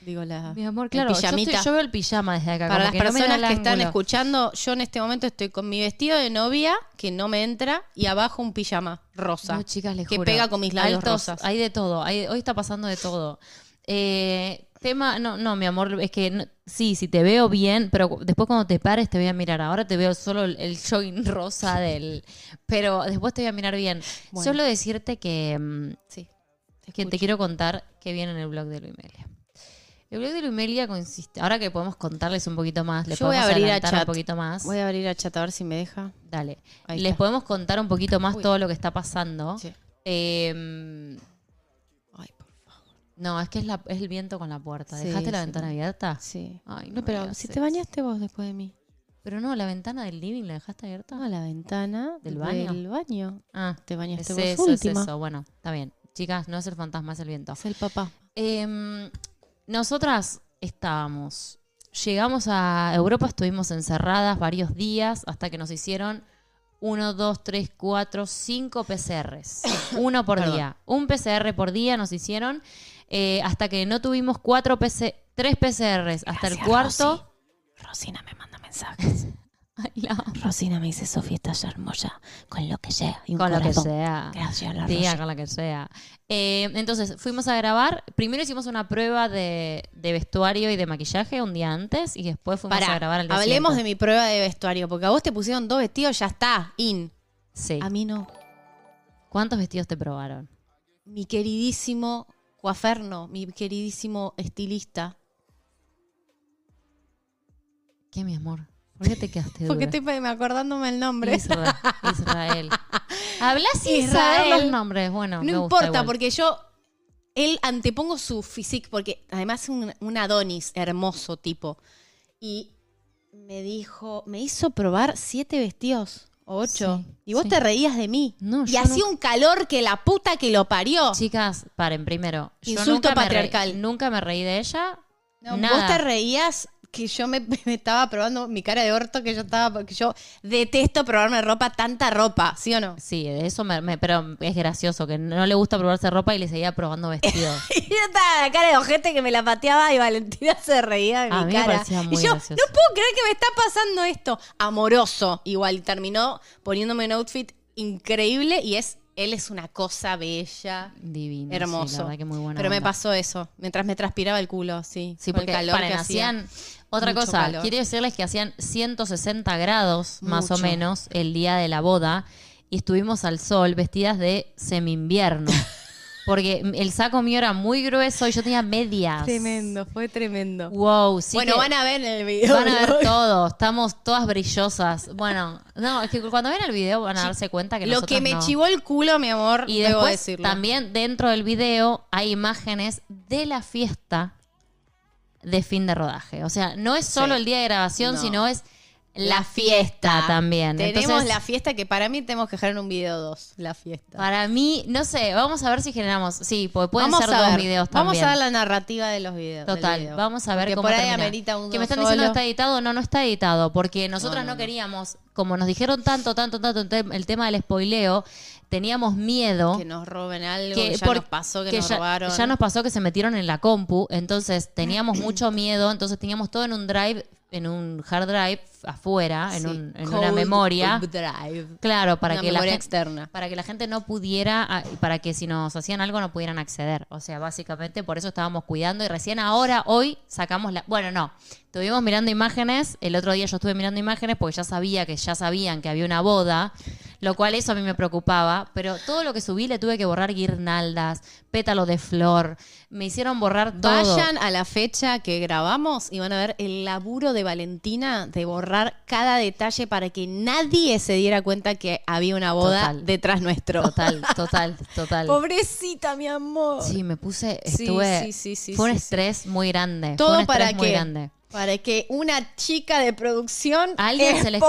Digo la Mi amor, claro, yo, estoy- yo veo el pijama desde acá. Para las que personas que están escuchando, yo en este momento estoy con mi vestido de novia que no me entra y abajo un pijama rosa. No, chicas, les que juro. pega con mis labios Altos, rosas. Hay de todo. hay- hoy está pasando de todo. Eh, tema, no, no, mi amor, es que no- sí, si te veo bien, pero después cuando te pares te voy a mirar. Ahora te veo solo el, el jogging rosa del. Pero después te voy a mirar bien. Bueno. Solo decirte que, mm, Sí. te que te quiero contar que viene en el blog de Luimelia. El blog de Luimelia consiste. Ahora que podemos contarles un poquito más, les Yo voy a podemos abrir a adelantar un chat. poquito más. Voy a abrir a chat a ver si me deja. Dale. Ahí Les está. podemos contar un poquito más Uy. todo lo que está pasando. Sí. Eh, No, es que es, la, es el viento con la puerta. Sí, ¿Dejaste la sí. ventana abierta? Sí. Ay, no No, pero si te bañaste vos después de mí. Pero no, la ventana del living la dejaste abierta. No, la ventana ¿Del baño? Del baño. Ah, Te bañaste es vos eso, es última. eso. Bueno, está bien. Chicas, no es el fantasma, es el viento. Es el papá. Em, nosotras estábamos, llegamos a Europa, estuvimos encerradas varios días hasta que nos hicieron uno, dos, tres, cuatro, cinco PCRs. Uno por Perdón. día. Un PCR por día nos hicieron eh, hasta que no tuvimos cuatro PC, tres PCRs hasta el cuarto. Rosy. Rosina me manda mensajes. Ay. Rosina me dice, Sofía, estás hermosa. Con lo que sea. Y un Con lo que sea. Gracias, la Tía, con la que sea. Eh, entonces, fuimos a grabar. Primero hicimos una prueba de, de vestuario y de maquillaje un día antes y después fuimos Pará, a grabar al día hablemos de mi prueba de vestuario, porque a vos te pusieron dos vestidos, ya está, in. Sí. A mí no. ¿Cuántos vestidos te probaron? Mi queridísimo Cuaferno, mi queridísimo estilista. ¿Qué, mi amor? ¿Por qué te quedaste Porque dura? estoy me acordándome el nombre. Israel. Israel. Hablas sin Israel. saber los nombres. Bueno, No me importa, porque yo. Él antepongo su physique, porque además es un, un Adonis hermoso tipo. Y me dijo, me hizo probar siete vestidos o ocho. Sí, y vos sí. te reías de mí. No, y hacía no- un calor que la puta que lo parió. Chicas, paren, primero. yo Insulto nunca me reí- patriarcal. nunca me reí de ella. No, nada. Vos te reías que yo me, me estaba probando mi cara de orto, que yo estaba, porque yo detesto probarme ropa, tanta ropa, ¿sí o no? Sí, eso me, me- Pero es gracioso que no le gusta probarse ropa y le seguía probando vestidos. Y yo estaba la cara de ojete que me la pateaba y Valentina se reía de A mi mí me cara. parecía muy y yo, gracioso. no puedo creer que me está pasando esto. Amoroso. Igual terminó poniéndome un outfit increíble y es, él es una cosa bella. Divino. Hermoso. Sí, la verdad que muy buena Pero me pasó eso, mientras me transpiraba el culo, sí. Sí, con el porque calor que hacía. hacían otra Mucho cosa. calor. Quiero decirles que hacían 160 grados más o menos el día de la boda y estuvimos al sol vestidas de semi-invierno. porque el saco mío era muy grueso y yo tenía medias. Tremendo, fue tremendo. Wow, sí. bueno, que- van a ver el video. Van a ver ¿no? todo, estamos todas brillosas. Bueno, no, es que cuando ven el video van a darse cuenta que Lo que me no. chivó el culo, mi amor, Y debo después decirlo. también dentro del video hay imágenes de la fiesta de fin de rodaje. O sea, no es solo Sí. el día de grabación, No. sino es la fiesta también. Tenemos Entonces, la fiesta que para mí tenemos que dejar en un video dos, la fiesta. para mí, no sé, vamos a ver si generamos. Sí, porque pueden vamos ser dos ver, videos Vamos también. a ver la narrativa de los videos. Total, video. vamos a ver Porque cómo por ahí termina. amerita uno Que me están solo. diciendo está editado, no, no está editado, porque nosotras No, no, queríamos, como nos dijeron tanto, tanto, tanto el tema del spoileo, teníamos miedo Que nos roben algo, que que ya por- nos pasó que, que nos ya, robaron. ya nos pasó que se metieron en la compu, entonces teníamos mucho miedo, entonces teníamos todo en un drive, en un hard drive afuera, en, un- una memoria. drive. Claro, para Una que la gente, externa. para que la gente no pudiera, ah, para que si nos hacían algo no pudieran acceder. O sea, básicamente por eso estábamos cuidando y recién ahora, hoy, sacamos la... Bueno, no, estuvimos mirando imágenes, el otro día yo estuve mirando imágenes porque ya sabía que ya sabían que había una boda, lo cual eso a mí me preocupaba, pero todo lo que subí le tuve que borrar guirnaldas, pétalos de flor, me hicieron borrar todo. Vayan a la fecha que grabamos y van a ver el laburo de Valentina de borrar cada detalle para que nadie se diera cuenta que había una boda Total. detrás nuestro. Total, total, total. Pobrecita, mi amor. Sí, me puse, estuve, sí, sí, sí, fue un estrés muy grande, fue Todo para muy que, grande. Para que una chica de producción A alguien se le-.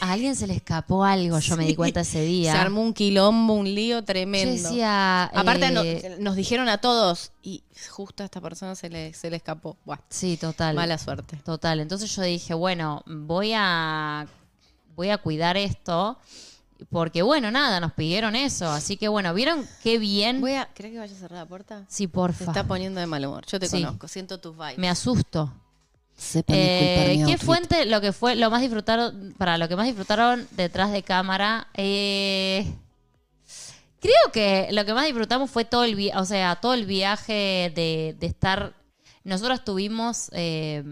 A alguien se le escapó algo, yo me di cuenta ese día. Se armó un quilombo, un lío tremendo. Yo decía, Aparte eh, no- nos dijeron a todos y justo a esta persona se le, se le escapó. Buah, sí, total. mala suerte. Total. Entonces yo dije, bueno, voy a voy a cuidar esto porque bueno, nada, nos pidieron eso, así que bueno, ¿vieron qué bien? Voy a, ¿Crees que vaya a cerrar la puerta? Sí, Se porfa. está poniendo de mal humor. Yo te Sí. conozco, siento tus vibes. Me asusto. Sepan Eh, ¿Qué fuente lo que fue lo más disfrutaron para lo que más disfrutaron detrás de cámara? Eh, creo que lo que más disfrutamos fue todo el o sea todo el viaje de, de estar. Nosotros tuvimos eh,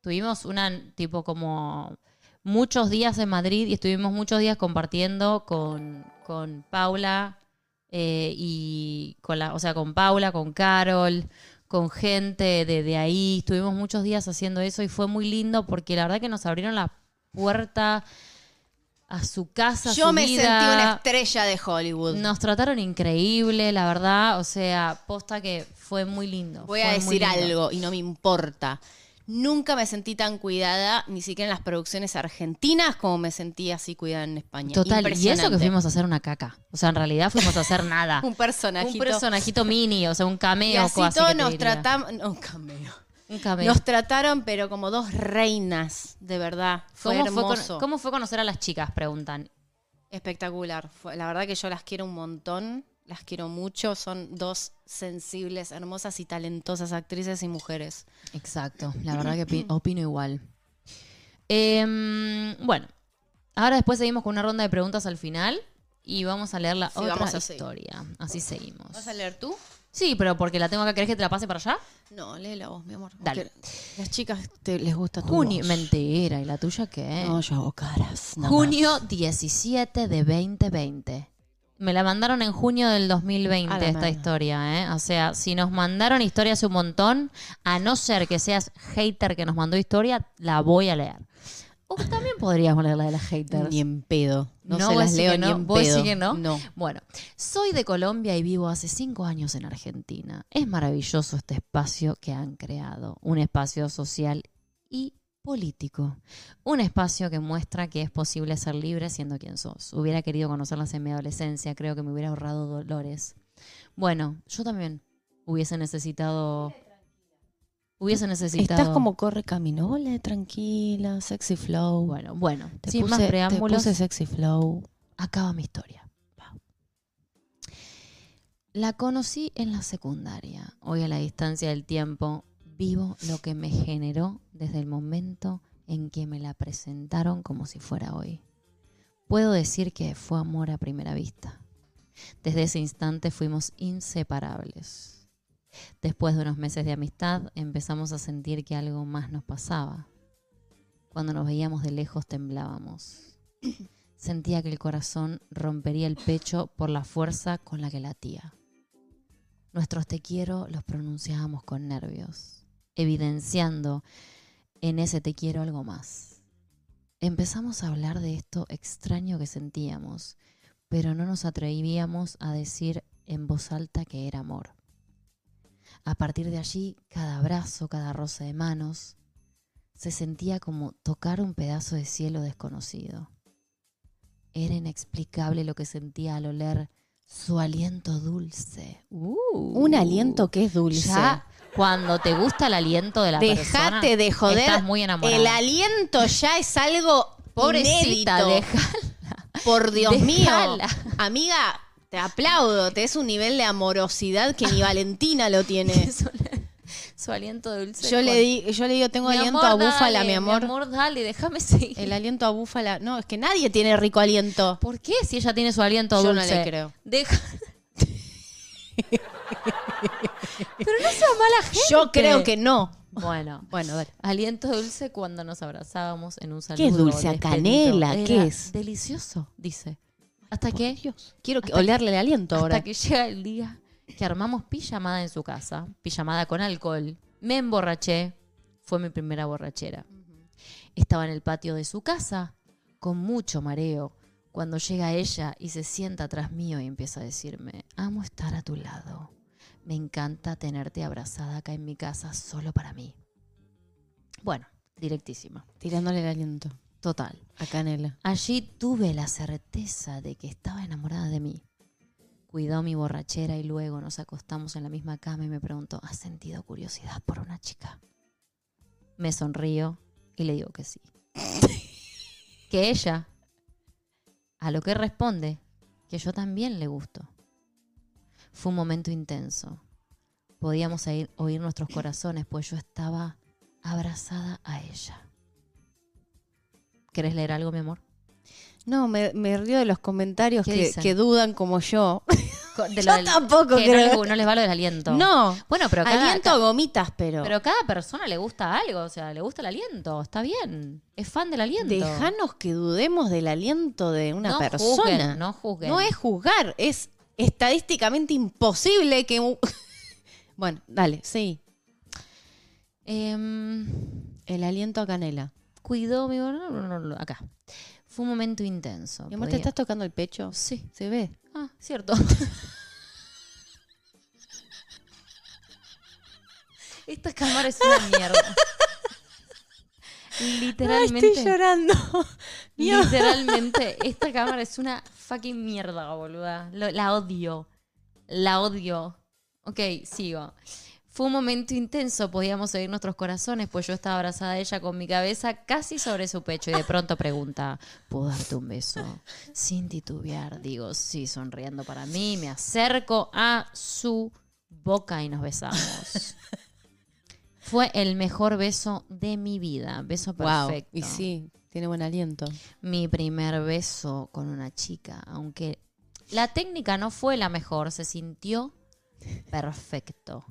tuvimos una tipo como muchos días en Madrid y estuvimos muchos días compartiendo con, con Paula eh, y con la, o sea, con Paula, con Carol, con gente de, de ahí. Estuvimos muchos días haciendo eso y fue muy lindo porque la verdad que nos abrieron la puerta a su casa, Yo su me vida. sentí una estrella de Hollywood. Nos trataron increíble, la verdad. O sea, posta que fue muy lindo. Voy a decir algo y no me importa. Nunca me sentí tan cuidada, ni siquiera en las producciones argentinas, como me sentí así cuidada en España. Total, y eso que fuimos a hacer una caca. O sea, en realidad fuimos a hacer nada. Un personajito. Un personajito mini, o sea, un Y cameo. así casi todos que te nos tratamos. No, un cameo. Un cameo. Nos trataron, pero como dos reinas, de verdad. Fue ¿Cómo, fue, hermoso. ¿Cómo fue conocer a las chicas? Preguntan. Espectacular. Fue- la verdad que yo las quiero un montón. Las quiero mucho. Son dos sensibles, hermosas y talentosas actrices y mujeres. Exacto, la verdad que pi- opino igual. Em, bueno, ahora después seguimos con una ronda de preguntas al final y vamos a leer la Sí, otra vamos historia. Así seguimos. ¿Vas a leer tú? Sí, pero porque la tengo acá. ¿Querés que te la pase para allá? No, léela vos, mi amor. Dale. Las chicas te- les gusta tu Junio. voz. Mentira. ¿Y la tuya qué? No, yo hago caras. junio 17 de 2020. Me la mandaron en junio del 2020 A la esta historia, ¿eh? O sea, si nos mandaron historia hace un montón, a no ser que seas hater que nos mandó historia, la voy a leer. O también podríamos leer la de las haters. Ni en pedo. No, No, se las leo ni en vos pedo. que no. No. Bueno, soy de Colombia y vivo hace cinco años en Argentina. Es maravilloso este espacio que han creado, un espacio social y político. Un espacio que muestra que es posible ser libre siendo quien sos. Hubiera querido conocerlas en mi adolescencia, creo que me hubiera ahorrado dolores. Bueno, yo también hubiese necesitado... Hubiese necesitado... Estás como corre camino. Tranquila, sexy flow. Bueno, bueno, te sin puse, más te preámbulos, puse sexy flow. acaba mi historia. La conocí en la secundaria. Hoy a la distancia del tiempo vivo lo que me generó desde el momento en que me la presentaron como si fuera hoy. Puedo decir que fue amor a primera vista. Desde ese instante fuimos inseparables. Después de unos meses de amistad empezamos a sentir que algo más nos pasaba. Cuando nos veíamos de lejos temblábamos. Sentía que el corazón rompería el pecho por la fuerza con la que latía. Nuestros te quiero los pronunciábamos con nervios, evidenciando en ese te quiero algo más. Empezamos a hablar de esto extraño que sentíamos, pero no nos atrevíamos a decir en voz alta que era amor. A partir de allí, cada abrazo, cada roce de manos, se sentía como tocar un pedazo de cielo desconocido. Era inexplicable lo que sentía al oler su aliento dulce. Uh. Un aliento que es dulce. Ya, cuando te gusta el aliento de la persona, Dejate de joder. estás muy enamorada. El aliento ya es algo Pobrecita, inédito. Por Dios Dejala. mío. Amiga, te aplaudo. Te es un nivel de amorosidad que ni Valentina lo tiene. su, su aliento dulce. Yo le, di, yo le digo, tengo Mi aliento amor, a búfala, dale, mi amor. Mi amor, dale, déjame seguir. El aliento a búfala. No, es que nadie tiene rico aliento. ¿Por qué si ella tiene su aliento Yo no dulce? le creo. Deja... Pero no sea mala gente. Yo creo que no. Bueno, Bueno, dale. aliento dulce cuando nos abrazábamos en un saludo. ¿Qué es dulce? ¿A canela? ¿Qué es? Delicioso, dice. Hasta que, Dios. Quiero que- Hasta olerle el aliento hasta ahora. que llega el día que armamos pijamada en su casa, pijamada con alcohol. Me emborraché. Fue mi primera borrachera. Estaba en el patio de su casa, con mucho mareo, cuando llega ella y se sienta atrás mío y empieza a decirme, amo estar a tu lado. Me encanta tenerte abrazada acá en mi casa solo para mí. Bueno, directísima. Tirándole el aliento. Total. A canela. Allí tuve la certeza de que estaba enamorada de mí. Cuidó mi borrachera y luego nos acostamos en la misma cama y me preguntó, ¿has sentido curiosidad por una chica? Me sonrío y le digo que sí. que ella, a lo que responde, que yo también le gusto. Fue un momento intenso. Podíamos oír, nuestros corazones, pues yo estaba abrazada a ella. ¿Querés leer algo, mi amor? No, me, me río de los comentarios ¿Qué que, dudan como yo. De Yo tampoco que creo. No les, no les vale el aliento. No. Bueno, pero cada, aliento a gomitas, pero. pero cada persona le gusta algo. O sea, le gusta el aliento. Está bien. Es fan del aliento. Dejanos que dudemos del aliento de una no persona. Juzguen, no juzguen. No es juzgar, es estadísticamente imposible que. bueno, dale, sí. Em, El aliento a canela. cuidó mi... no, no, no, no, Acá. Fue un momento intenso. Mi amor, ¿te podía- estás tocando el pecho? Sí. Se ve. Ah, cierto. Esta cámara es una mierda. Literalmente. llorando. Literalmente, esta cámara es una fucking mierda, boluda. Lo- la odio. La odio. Ok, sigo. Fue un momento intenso, podíamos oír nuestros corazones, pues yo estaba abrazada a ella con mi cabeza casi sobre su pecho y de pronto pregunta, ¿puedo darte un beso? Sin titubear, digo, sí, sonriendo para mí, me acerco a su boca y nos besamos. Fue el mejor beso de mi vida, beso Wow. perfecto. Y sí, tiene buen aliento. Mi primer beso con una chica, aunque la técnica no fue la mejor, se sintió perfecto.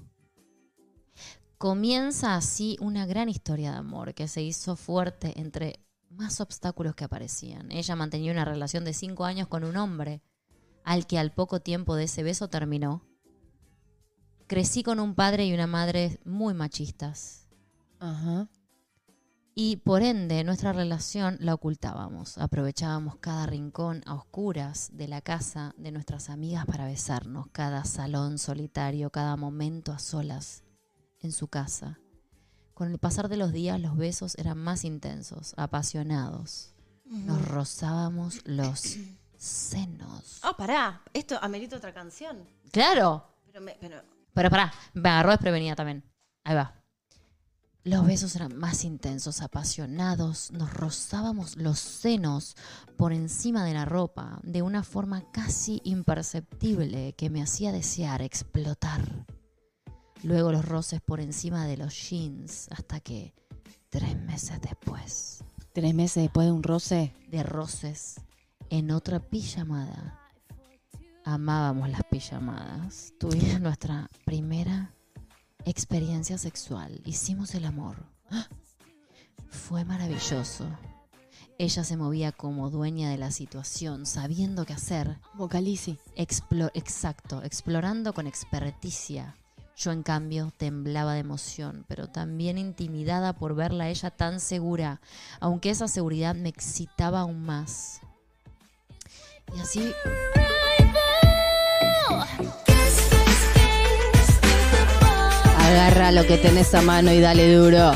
Comienza así una gran historia de amor que se hizo fuerte entre más obstáculos que aparecían. Ella mantenía una relación de cinco años con un hombre, al que al poco tiempo de ese beso terminó. Crecí con un padre y una madre muy machistas. Ajá. Y por ende, nuestra relación la ocultábamos. Aprovechábamos cada rincón a oscuras de la casa de nuestras amigas para besarnos, cada salón solitario, cada momento a solas en su casa. Con el pasar de los días, los besos eran más intensos, apasionados. Nos rozábamos los senos. Oh, pará. Esto amerita otra canción. ¡Claro! Pero, me- pero Pero pará, me agarró desprevenida también. Ahí va. Los besos eran más intensos, apasionados, nos rozábamos los senos por encima de la ropa de una forma casi imperceptible que me hacía desear explotar. Luego los roces por encima de los jeans hasta que, tres meses después tres meses después de un roce. de roces, en otra pijamada, amábamos las pijamadas, tuvimos nuestra primera experiencia sexual, hicimos el amor. ¡Ah! Fue maravilloso. Ella se movía como dueña de la situación, sabiendo qué hacer. Como Calici. Explo- exacto, explorando con experticia. Yo, en cambio, temblaba de emoción, pero también intimidada por verla a ella tan segura, aunque esa seguridad me excitaba aún más. Y así Agarra lo que tenés a mano y dale duro.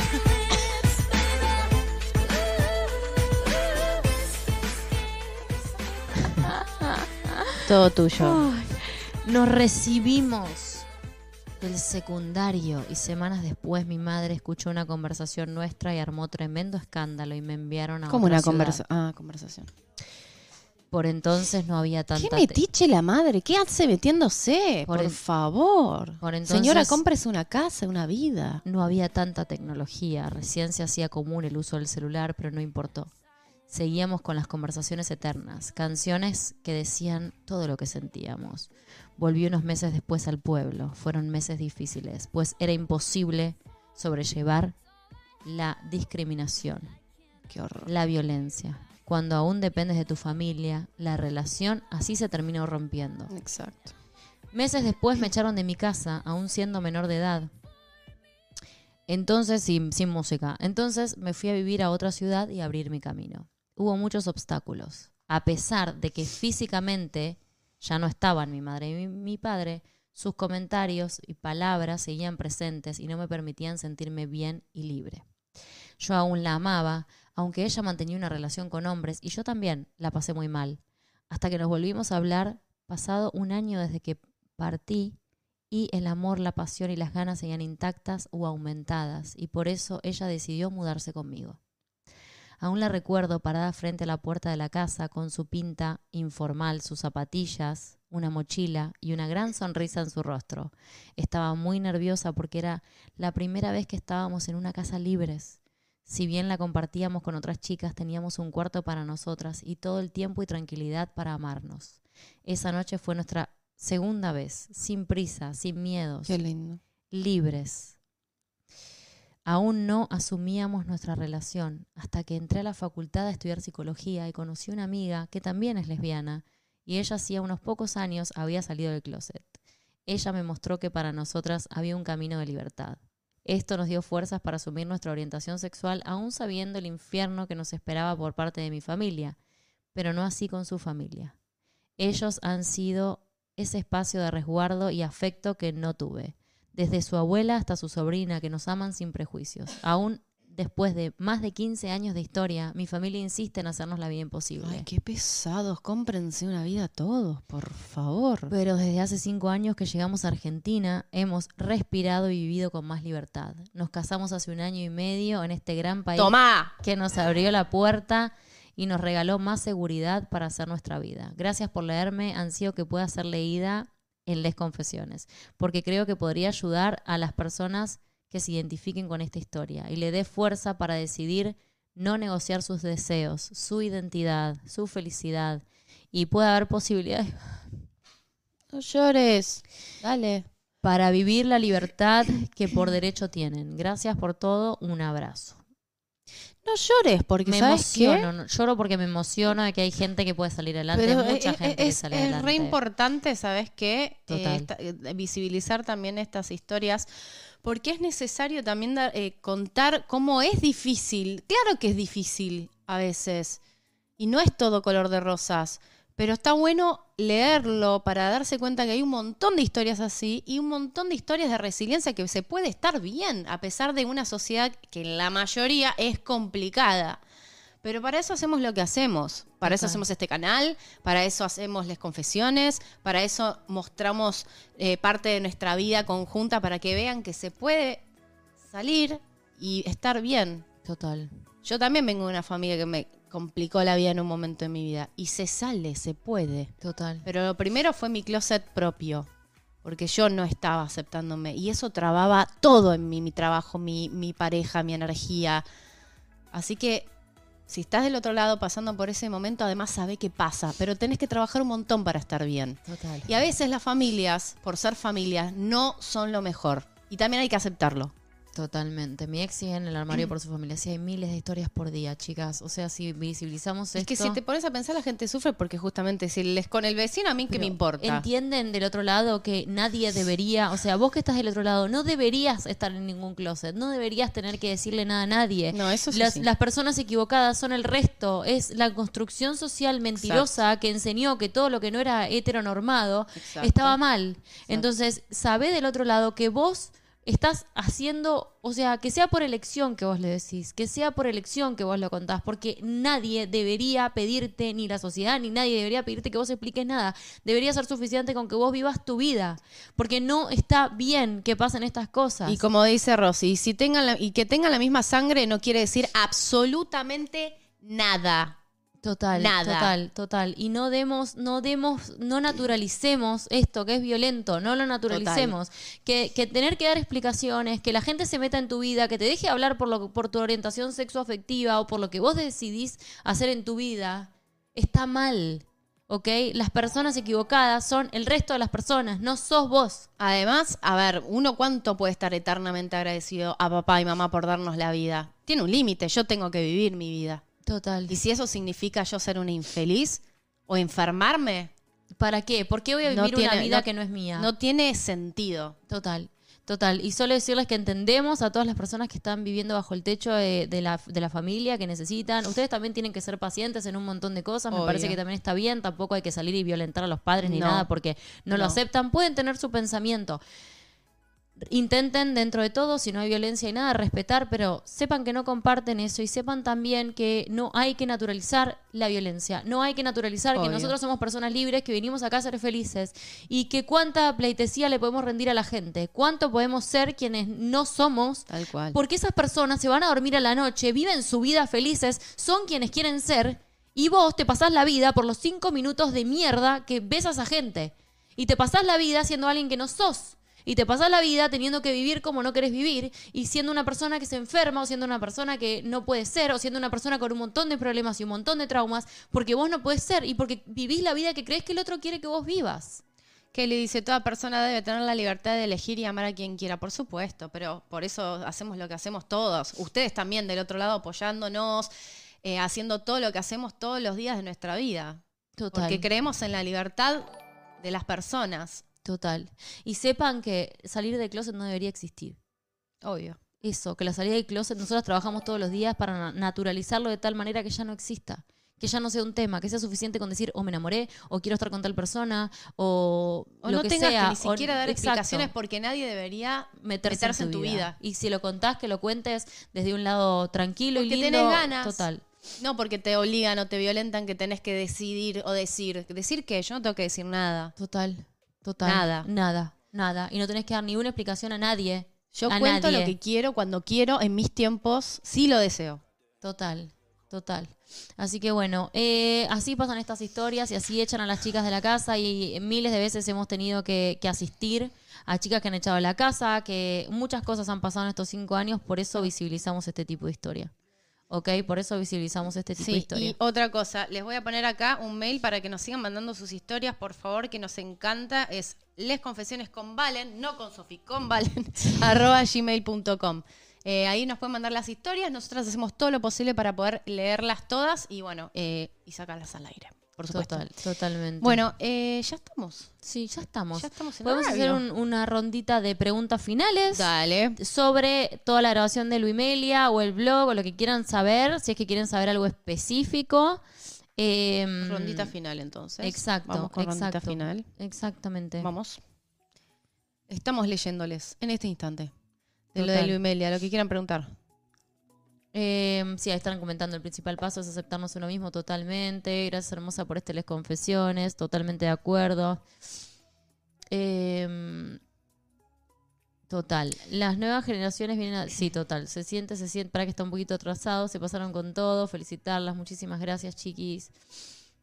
Todo tuyo. nos recibimos del secundario y semanas después mi madre escuchó una conversación nuestra y armó tremendo escándalo y me enviaron a Como otra una ciudad. conversa ah, conversación. Por entonces no había tanta ¿Qué metiche la madre? ¿Qué hace metiéndose? Por Por, en- favor. por entonces- Señora, cómprese una casa, una vida. No había tanta tecnología, recién se hacía común el uso del celular, pero no importó. Seguíamos con las conversaciones eternas, canciones que decían todo lo que sentíamos. Volví unos meses después al pueblo, fueron meses difíciles, pues era imposible sobrellevar la discriminación, Qué horror. la violencia. Cuando aún dependes de tu familia, la relación así se terminó rompiendo. Exacto. Meses después me echaron de mi casa, aún siendo menor de edad. Entonces, sin, sin música. Entonces me fui a vivir a otra ciudad y a abrir mi camino. Hubo muchos obstáculos. A pesar de que físicamente ya no estaban mi madre y mi, mi padre, sus comentarios y palabras seguían presentes y no me permitían sentirme bien y libre. Yo aún la amaba, aunque ella mantenía una relación con hombres y yo también la pasé muy mal. Hasta que nos volvimos a hablar pasado un año desde que partí y el amor, la pasión y las ganas seguían intactas o aumentadas y por eso ella decidió mudarse conmigo. Aún la recuerdo parada frente a la puerta de la casa con su pinta informal, sus zapatillas, una mochila y una gran sonrisa en su rostro. Estaba muy nerviosa porque era la primera vez que estábamos en una casa libres. Si bien la compartíamos con otras chicas, teníamos un cuarto para nosotras y todo el tiempo y tranquilidad para amarnos. Esa noche fue nuestra segunda vez, sin prisa, sin miedos, Qué lindo. libres. Aún no asumíamos nuestra relación hasta que entré a la facultad a estudiar psicología y conocí una amiga que también es lesbiana y ella hacía unos pocos años había salido del closet. Ella me mostró que para nosotras había un camino de libertad. Esto nos dio fuerzas para asumir nuestra orientación sexual aún sabiendo el infierno que nos esperaba por parte de mi familia. pero no así con su familia. Ellos han sido ese espacio de resguardo y afecto que no tuve. Desde su abuela hasta su sobrina, que nos aman sin prejuicios. Aún después de más de 15 años de historia, mi familia insiste en hacernos la vida imposible. Ay, qué pesados. Cómprense una vida todos, por favor. Pero desde hace cinco años que llegamos a Argentina, hemos respirado y vivido con más libertad. Nos casamos hace un año y medio en este gran país ¡Tomá! que nos abrió la puerta y nos regaló más seguridad para hacer nuestra vida. Gracias por leerme, ansío que pueda ser leída en Les Confesiones, porque creo que podría ayudar a las personas que se identifiquen con esta historia y le dé fuerza para decidir no negociar sus deseos, su identidad, su felicidad y pueda haber posibilidades No llores. Dale. para vivir la libertad que por derecho tienen. Gracias por todo, un abrazo. No llores, porque Me ¿sabes qué? emociono, no- lloro porque me emociono de que hay gente que puede salir adelante, Pero mucha es, gente que es- sale es adelante. re importante, ¿sabes qué? Eh, esta- eh, visibilizar también estas historias, porque es necesario también dar- eh, contar cómo es difícil. Claro que es difícil a veces, y no es todo color de rosas, pero está bueno leerlo para darse cuenta que hay un montón de historias así y un montón de historias de resiliencia que se puede estar bien, a pesar de una sociedad que en la mayoría es complicada. Pero para eso hacemos lo que hacemos. Para eso hacemos este canal, para eso hacemos las confesiones, para eso mostramos eh, parte de nuestra vida conjunta para que vean que se puede salir y estar bien. Total. Yo también vengo de una familia que me complicó la vida en un momento de mi vida y se sale, se puede. Total. Pero lo primero fue mi closet propio, porque yo no estaba aceptándome y eso trababa todo en mí, mi trabajo, mi, mi pareja, mi energía. Así que si estás del otro lado pasando por ese momento, además sabe qué pasa, pero tenés que trabajar un montón para estar bien. Total. Y a veces las familias, por ser familias, no son lo mejor. Y también hay que aceptarlo. Totalmente. Mi ex sigue en el armario por su familia. Sí, hay miles de historias por día, chicas. O sea, si visibilizamos Es que esto- si te pones a pensar, la gente sufre porque justamente si les con el vecino, a mí qué me importa. Entienden del otro lado que nadie debería, o sea, vos que estás del otro lado, no deberías estar en ningún closet, no deberías tener que decirle nada a nadie. No, eso sí, las, sí. las personas equivocadas son el resto, es la construcción social mentirosa que enseñó que todo lo que no era heteronormado Exacto. estaba mal. Entonces, sabé del otro lado que vos estás haciendo, o sea, que sea por elección que vos le decís, que sea por elección que vos lo contás, porque nadie debería pedirte, ni la sociedad, ni nadie debería pedirte que vos expliques nada. Debería ser suficiente con que vos vivas tu vida, porque no está bien que pasen estas cosas. Y como dice Rosy, si tengan la- y que tengan la misma sangre no quiere decir absolutamente nada. Total, Nada. total, total. Y no demos, no demos, no naturalicemos esto que es violento, no lo naturalicemos. Que, que tener que dar explicaciones, que la gente se meta en tu vida, que te deje hablar por, lo, por tu orientación sexoafectiva o por lo que vos decidís hacer en tu vida, está mal. ¿Ok? Las personas equivocadas son el resto de las personas, no sos vos. Además, a ver, uno cuánto puede estar eternamente agradecido a papá y mamá por darnos la vida. Tiene un límite, yo tengo que vivir mi vida. Total. Y si eso significa yo ser una infeliz o enfermarme, ¿Para qué? ¿Por qué voy a No vivir una vida no- que no es mía? no tiene sentido. Total, total. Y solo decirles que entendemos a todas las personas que están viviendo bajo el techo de, de la, de la familia, que necesitan. Ustedes también tienen que ser pacientes en un montón de cosas. Me Obvio. parece que también está bien. Tampoco hay que salir y violentar a los padres ni No. nada porque no, lo No. aceptan. Pueden tener su pensamiento. Intenten dentro de todo, si no hay violencia y nada, respetar, pero sepan que no comparten eso y sepan también que no hay que naturalizar la violencia, no hay que naturalizar que nosotros somos personas libres, que vinimos acá a ser felices y que cuánta pleitesía le podemos rendir a la gente, cuánto podemos ser quienes no somos, Tal cual. porque esas personas se van a dormir a la noche, viven su vida felices, son quienes quieren ser y vos te pasás la vida por los cinco minutos de mierda que ves a esa gente y te pasás la vida siendo alguien que no sos. Y te pasás la vida teniendo que vivir como no querés vivir y siendo una persona que se enferma o siendo una persona que no puede ser o siendo una persona con un montón de problemas y un montón de traumas porque vos no podés ser y porque vivís la vida que crees que el otro quiere que vos vivas. Kelly dice, toda persona debe tener la libertad de elegir y amar a quien quiera, por supuesto, pero por eso hacemos lo que hacemos todos. Ustedes también del otro lado apoyándonos, eh, haciendo todo lo que hacemos todos los días de nuestra vida. Total. Porque creemos en la libertad de las personas. Total. Y sepan que salir del closet no debería existir. Obvio. Eso, que la salida del closet nosotros trabajamos todos los días para na- naturalizarlo de tal manera que ya no exista. que ya no sea un tema, que sea suficiente con decir, o me enamoré, o quiero estar con tal persona, o, O lo no que tengas sea. que ni o- siquiera dar Exacto. explicaciones porque nadie debería meterse, en, tu, vida. Y si lo contás, que lo cuentes desde un lado tranquilo Porque y lindo. tenés ganas. Total. No porque te obligan o te violentan que tenés que decidir o decir. ¿Decir qué? Yo no tengo que decir nada. Total, total. Nada. Nada, nada. Y no tenés que dar ni una explicación a nadie. Yo a cuento nadie. lo que quiero cuando quiero, en mis tiempos, sí lo deseo. Total, total. Así que bueno, eh, así pasan estas historias y así echan a las chicas de la casa y miles de veces hemos tenido que, que asistir a chicas que han echado de la casa, que muchas cosas han pasado en estos cinco años, por eso visibilizamos este tipo de historia. ¿Ok? Por eso visibilizamos este tipo de Sí, historia. y otra cosa, les voy a poner acá un mail para que nos sigan mandando sus historias, por favor, que nos encanta. Es lesconfesiones con Valen, no con Sofi, con Valen, arroba gmail.com. Eh, ahí nos pueden mandar las historias, nosotras hacemos todo lo posible para poder leerlas todas y bueno, eh, y sacarlas al aire, por supuesto. Total, totalmente. Bueno, eh, ya estamos. sí, ya estamos. Ya estamos en Podemos hacer un- una rondita de preguntas finales. Dale. sobre toda la grabación de Luimelia o el blog o lo que quieran saber, si es que quieren saber algo específico. Em, Rondita final entonces. Exacto, Vamos con rondita exacto. final. Exactamente. Vamos. Estamos leyéndoles en este instante. De lo de Total. Luimelia, lo que quieran preguntar. Em, sí, ahí están comentando. El principal paso es aceptarnos uno mismo totalmente. Gracias, hermosa, por este Les Confesiones. Totalmente de acuerdo. Em, total. Las nuevas generaciones vienen a... Sí, total. Se siente, se siente... Para que está un poquito atrasado. Se pasaron con todo. Felicitarlas. Muchísimas gracias, chiquis.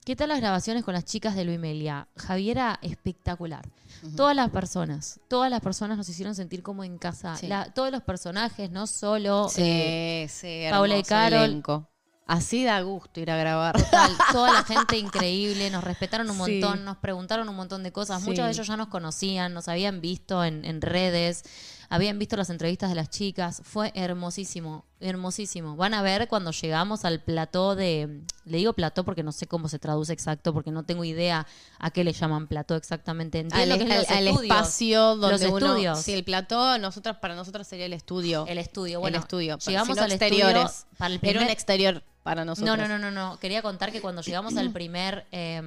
¿Qué tal las grabaciones con las chicas de Luimelia? Javiera, espectacular. Todas las personas, todas las personas nos hicieron sentir como en casa. Sí. La- todos los personajes, no solo... Sí, eh, sí, Paula y Carol. elenco. Así da gusto ir a grabar. Total, toda la gente increíble, nos respetaron un montón, nos preguntaron un montón de cosas. Muchos de ellos ya nos conocían, nos habían visto en, en redes, habían visto las entrevistas de las chicas. Fue hermosísimo, hermosísimo. Van a ver cuando llegamos al plató de. Le digo plató porque no sé cómo se traduce exacto, porque no tengo idea a qué le llaman plató exactamente. Entiendo al, que es los al- al estudios. espacio donde Los uno. estudios. Sí, el plató, nosotras, para nosotros sería el estudio. El estudio, bueno. el estudio. Llegamos al exteriores. exterior para el Era un primer- exterior para nosotros. No, no, no, no, no. Quería contar que cuando llegamos al primer, eh,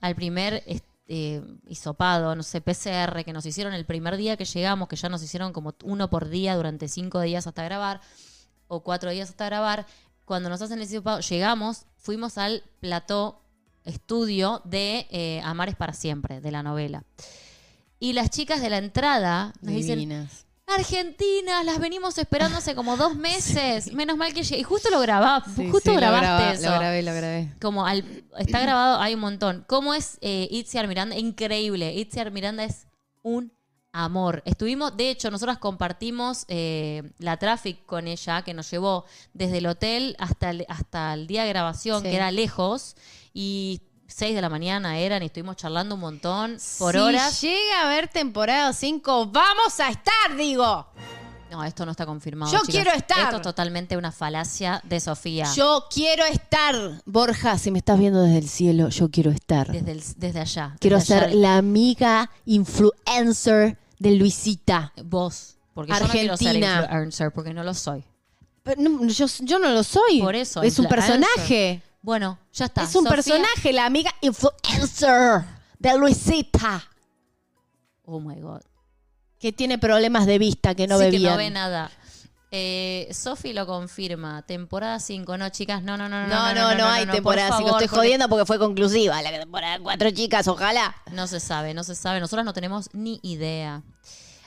al primer est- eh, hisopado, no sé, PCR, que nos hicieron el primer día que llegamos, que ya nos hicieron como uno por día durante cinco días hasta grabar, o cuatro días hasta grabar, cuando nos hacen el hisopado, llegamos, fuimos al plató estudio de eh, Amar para siempre, de la novela. Y las chicas de la entrada nos dicen, Divinas. Argentina, las venimos esperando hace como dos meses. Menos mal que llegué. Y justo lo grababa, Sí, justo sí, lo grabaste graba- eso. Lo grabé, lo grabé. Como al, está grabado, hay un montón. ¿Cómo es eh, Itziar Miranda? Increíble. Itziar Miranda es un amor. Estuvimos, de hecho, nosotras compartimos eh, la traffic con ella, que nos llevó desde el hotel hasta el, hasta el día de grabación, que era lejos, y 6 de la mañana eran, y estuvimos charlando un montón por si horas. llega a haber temporada 5, vamos a estar, digo. No, esto no está confirmado. Yo chicas. quiero estar. Esto es totalmente una falacia de Sofía. Yo quiero estar. Borja, si me estás viendo desde el cielo, yo quiero estar. desde, el- desde allá. Quiero desde allá ser la amiga influencer de Luisita. Vos. Porque yo no quiero ser Argentina. influencer, porque no lo soy. Pero no, yo, yo no lo soy. Por eso, Es un personaje. Bueno, ya está. Es un Sofía- personaje, la amiga influencer de Luisita. Oh my God. Que tiene problemas de vista, que no sí, ve que bien. no ve nada. Eh, Sofi lo confirma. Temporada 5. No, chicas, no, no, no. No, no, no, hay por temporada 5. favor, Estoy porque jodiendo porque fue conclusiva. La temporada 4 chicas, ojalá. No se sabe, no se sabe. Nosotras no tenemos ni idea.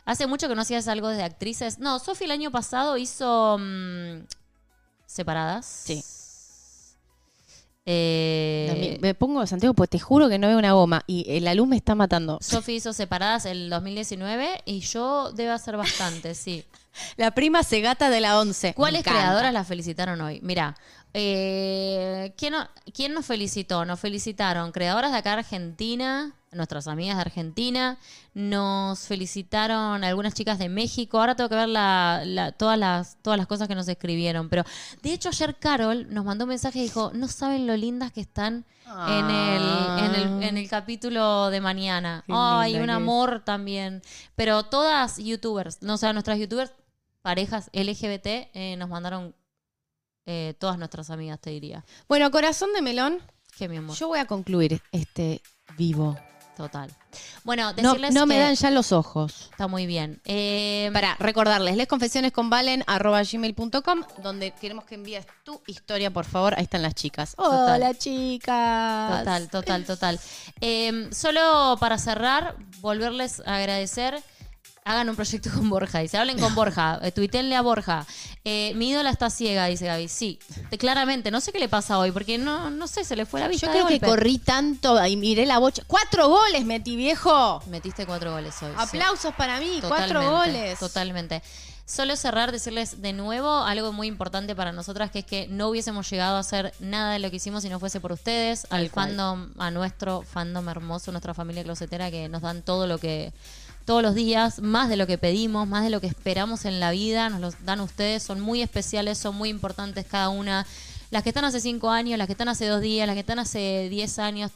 Hace mucho que no hacías algo de actrices. No, Sofi el año pasado hizo mm, Separadas. Sí. Eh, me pongo Santiago porque te juro que no veo una goma y eh, la luz me está matando. Sofi hizo Separadas el 2019 y yo debe hacer bastante, sí. La prima segata de la 11. ¿Cuáles creadoras la felicitaron hoy? Mira, eh, ¿quién, quién nos felicitó? Nos felicitaron creadoras de acá Argentina, nuestras amigas de Argentina, nos felicitaron algunas chicas de México, ahora tengo que ver la- la- todas, las, todas las cosas que nos escribieron, pero de hecho ayer Carol nos mandó un mensaje y dijo, no saben lo lindas que están en, el, en, el, en el capítulo de mañana. Qué Ay, un es. amor también. Pero todas youtubers, no, o sea, nuestras youtubers parejas LGBT eh, nos mandaron eh, todas nuestras amigas, te diría. Bueno, corazón de melón, Que mi amor. yo voy a concluir este vivo. Total. Bueno, No, decirles no me que dan ya los ojos. está muy bien. Eh, Para recordarles, lesconfesionesconvalen.com, donde queremos que envíes tu historia, por favor. Ahí están las chicas. Total. Hola, chicas. Total, total, total. Eh, solo para cerrar, volverles a agradecer. Hagan un proyecto con Borja. Dice, hablen con Borja. Eh, tuítenle a Borja. Eh, mi ídola está ciega, dice Gaby. Sí, te- claramente. No sé qué le pasa hoy, porque no, no sé, se le fue la vista Yo de creo que corrí tanto y miré la bocha. ¡Cuatro goles metí, viejo! Metiste cuatro goles hoy. sí. Aplausos para mí, cuatro goles. Totalmente. Solo cerrar, decirles de nuevo algo muy importante para nosotras, que es que no hubiésemos llegado a hacer nada de lo que hicimos si no fuese por ustedes, al fandom, a nuestro fandom hermoso, nuestra familia closetera, que nos dan todo lo que todos los días, más de lo que pedimos, más de lo que esperamos en la vida, nos los dan ustedes, son muy especiales, son muy importantes cada una. Las que están hace cinco años, las que están hace dos días, las que están hace diez años,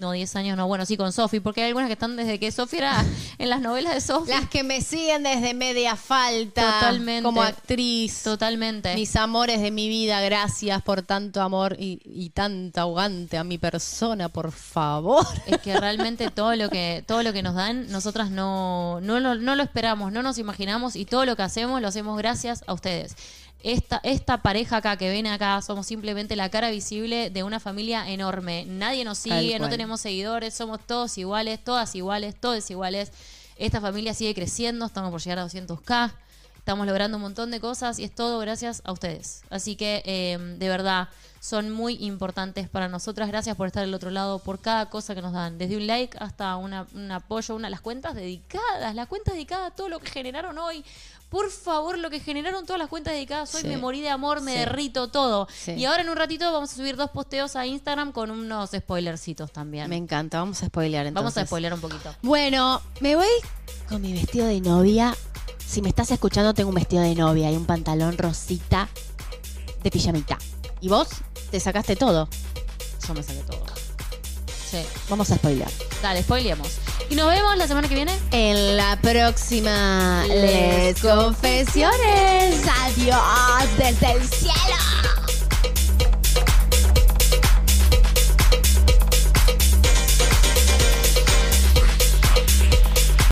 no, 10 años no, bueno, sí con Sofi, porque hay algunas que están desde que Sofi era en las novelas de Sofi. Las que me siguen desde media falta. Totalmente. Como actriz. Totalmente. Mis amores de mi vida, gracias por tanto amor y, y tanto aguante a mi persona, por favor. Es que realmente todo lo que todo lo que nos dan, nosotras no, no, lo- no lo esperamos, no nos imaginamos y todo lo que hacemos lo hacemos gracias a ustedes. Esta, esta pareja acá que ven acá somos simplemente la cara visible de una familia enorme. Nadie nos sigue, no tenemos seguidores, somos todos iguales, todas iguales, todos iguales. Esta familia sigue creciendo, estamos por llegar a 200k, estamos logrando un montón de cosas y es todo gracias a ustedes. Así que eh, de verdad son muy importantes para nosotras. Gracias por estar del otro lado, por cada cosa que nos dan, desde un like hasta una- un apoyo, una las cuentas dedicadas, las cuentas dedicadas a todo lo que generaron hoy. Por favor, lo que generaron todas las cuentas dedicadas hoy, Sí. me morí de amor, me Sí. derrito todo. Sí. Y ahora en un ratito vamos a subir dos posteos a Instagram con unos spoilercitos también. Me encanta, vamos a spoilear entonces. Vamos a spoilear un poquito. Bueno, me voy con mi vestido de novia. Si me estás escuchando, tengo un vestido de novia y un pantalón rosita de pijamita. ¿Y vos? Te sacaste todo. Yo me saqué todo. Sí. Vamos a spoilear. Dale, spoilemos. Y nos vemos la semana que viene. En la próxima Les Les Confesiones. Adiós desde el cielo.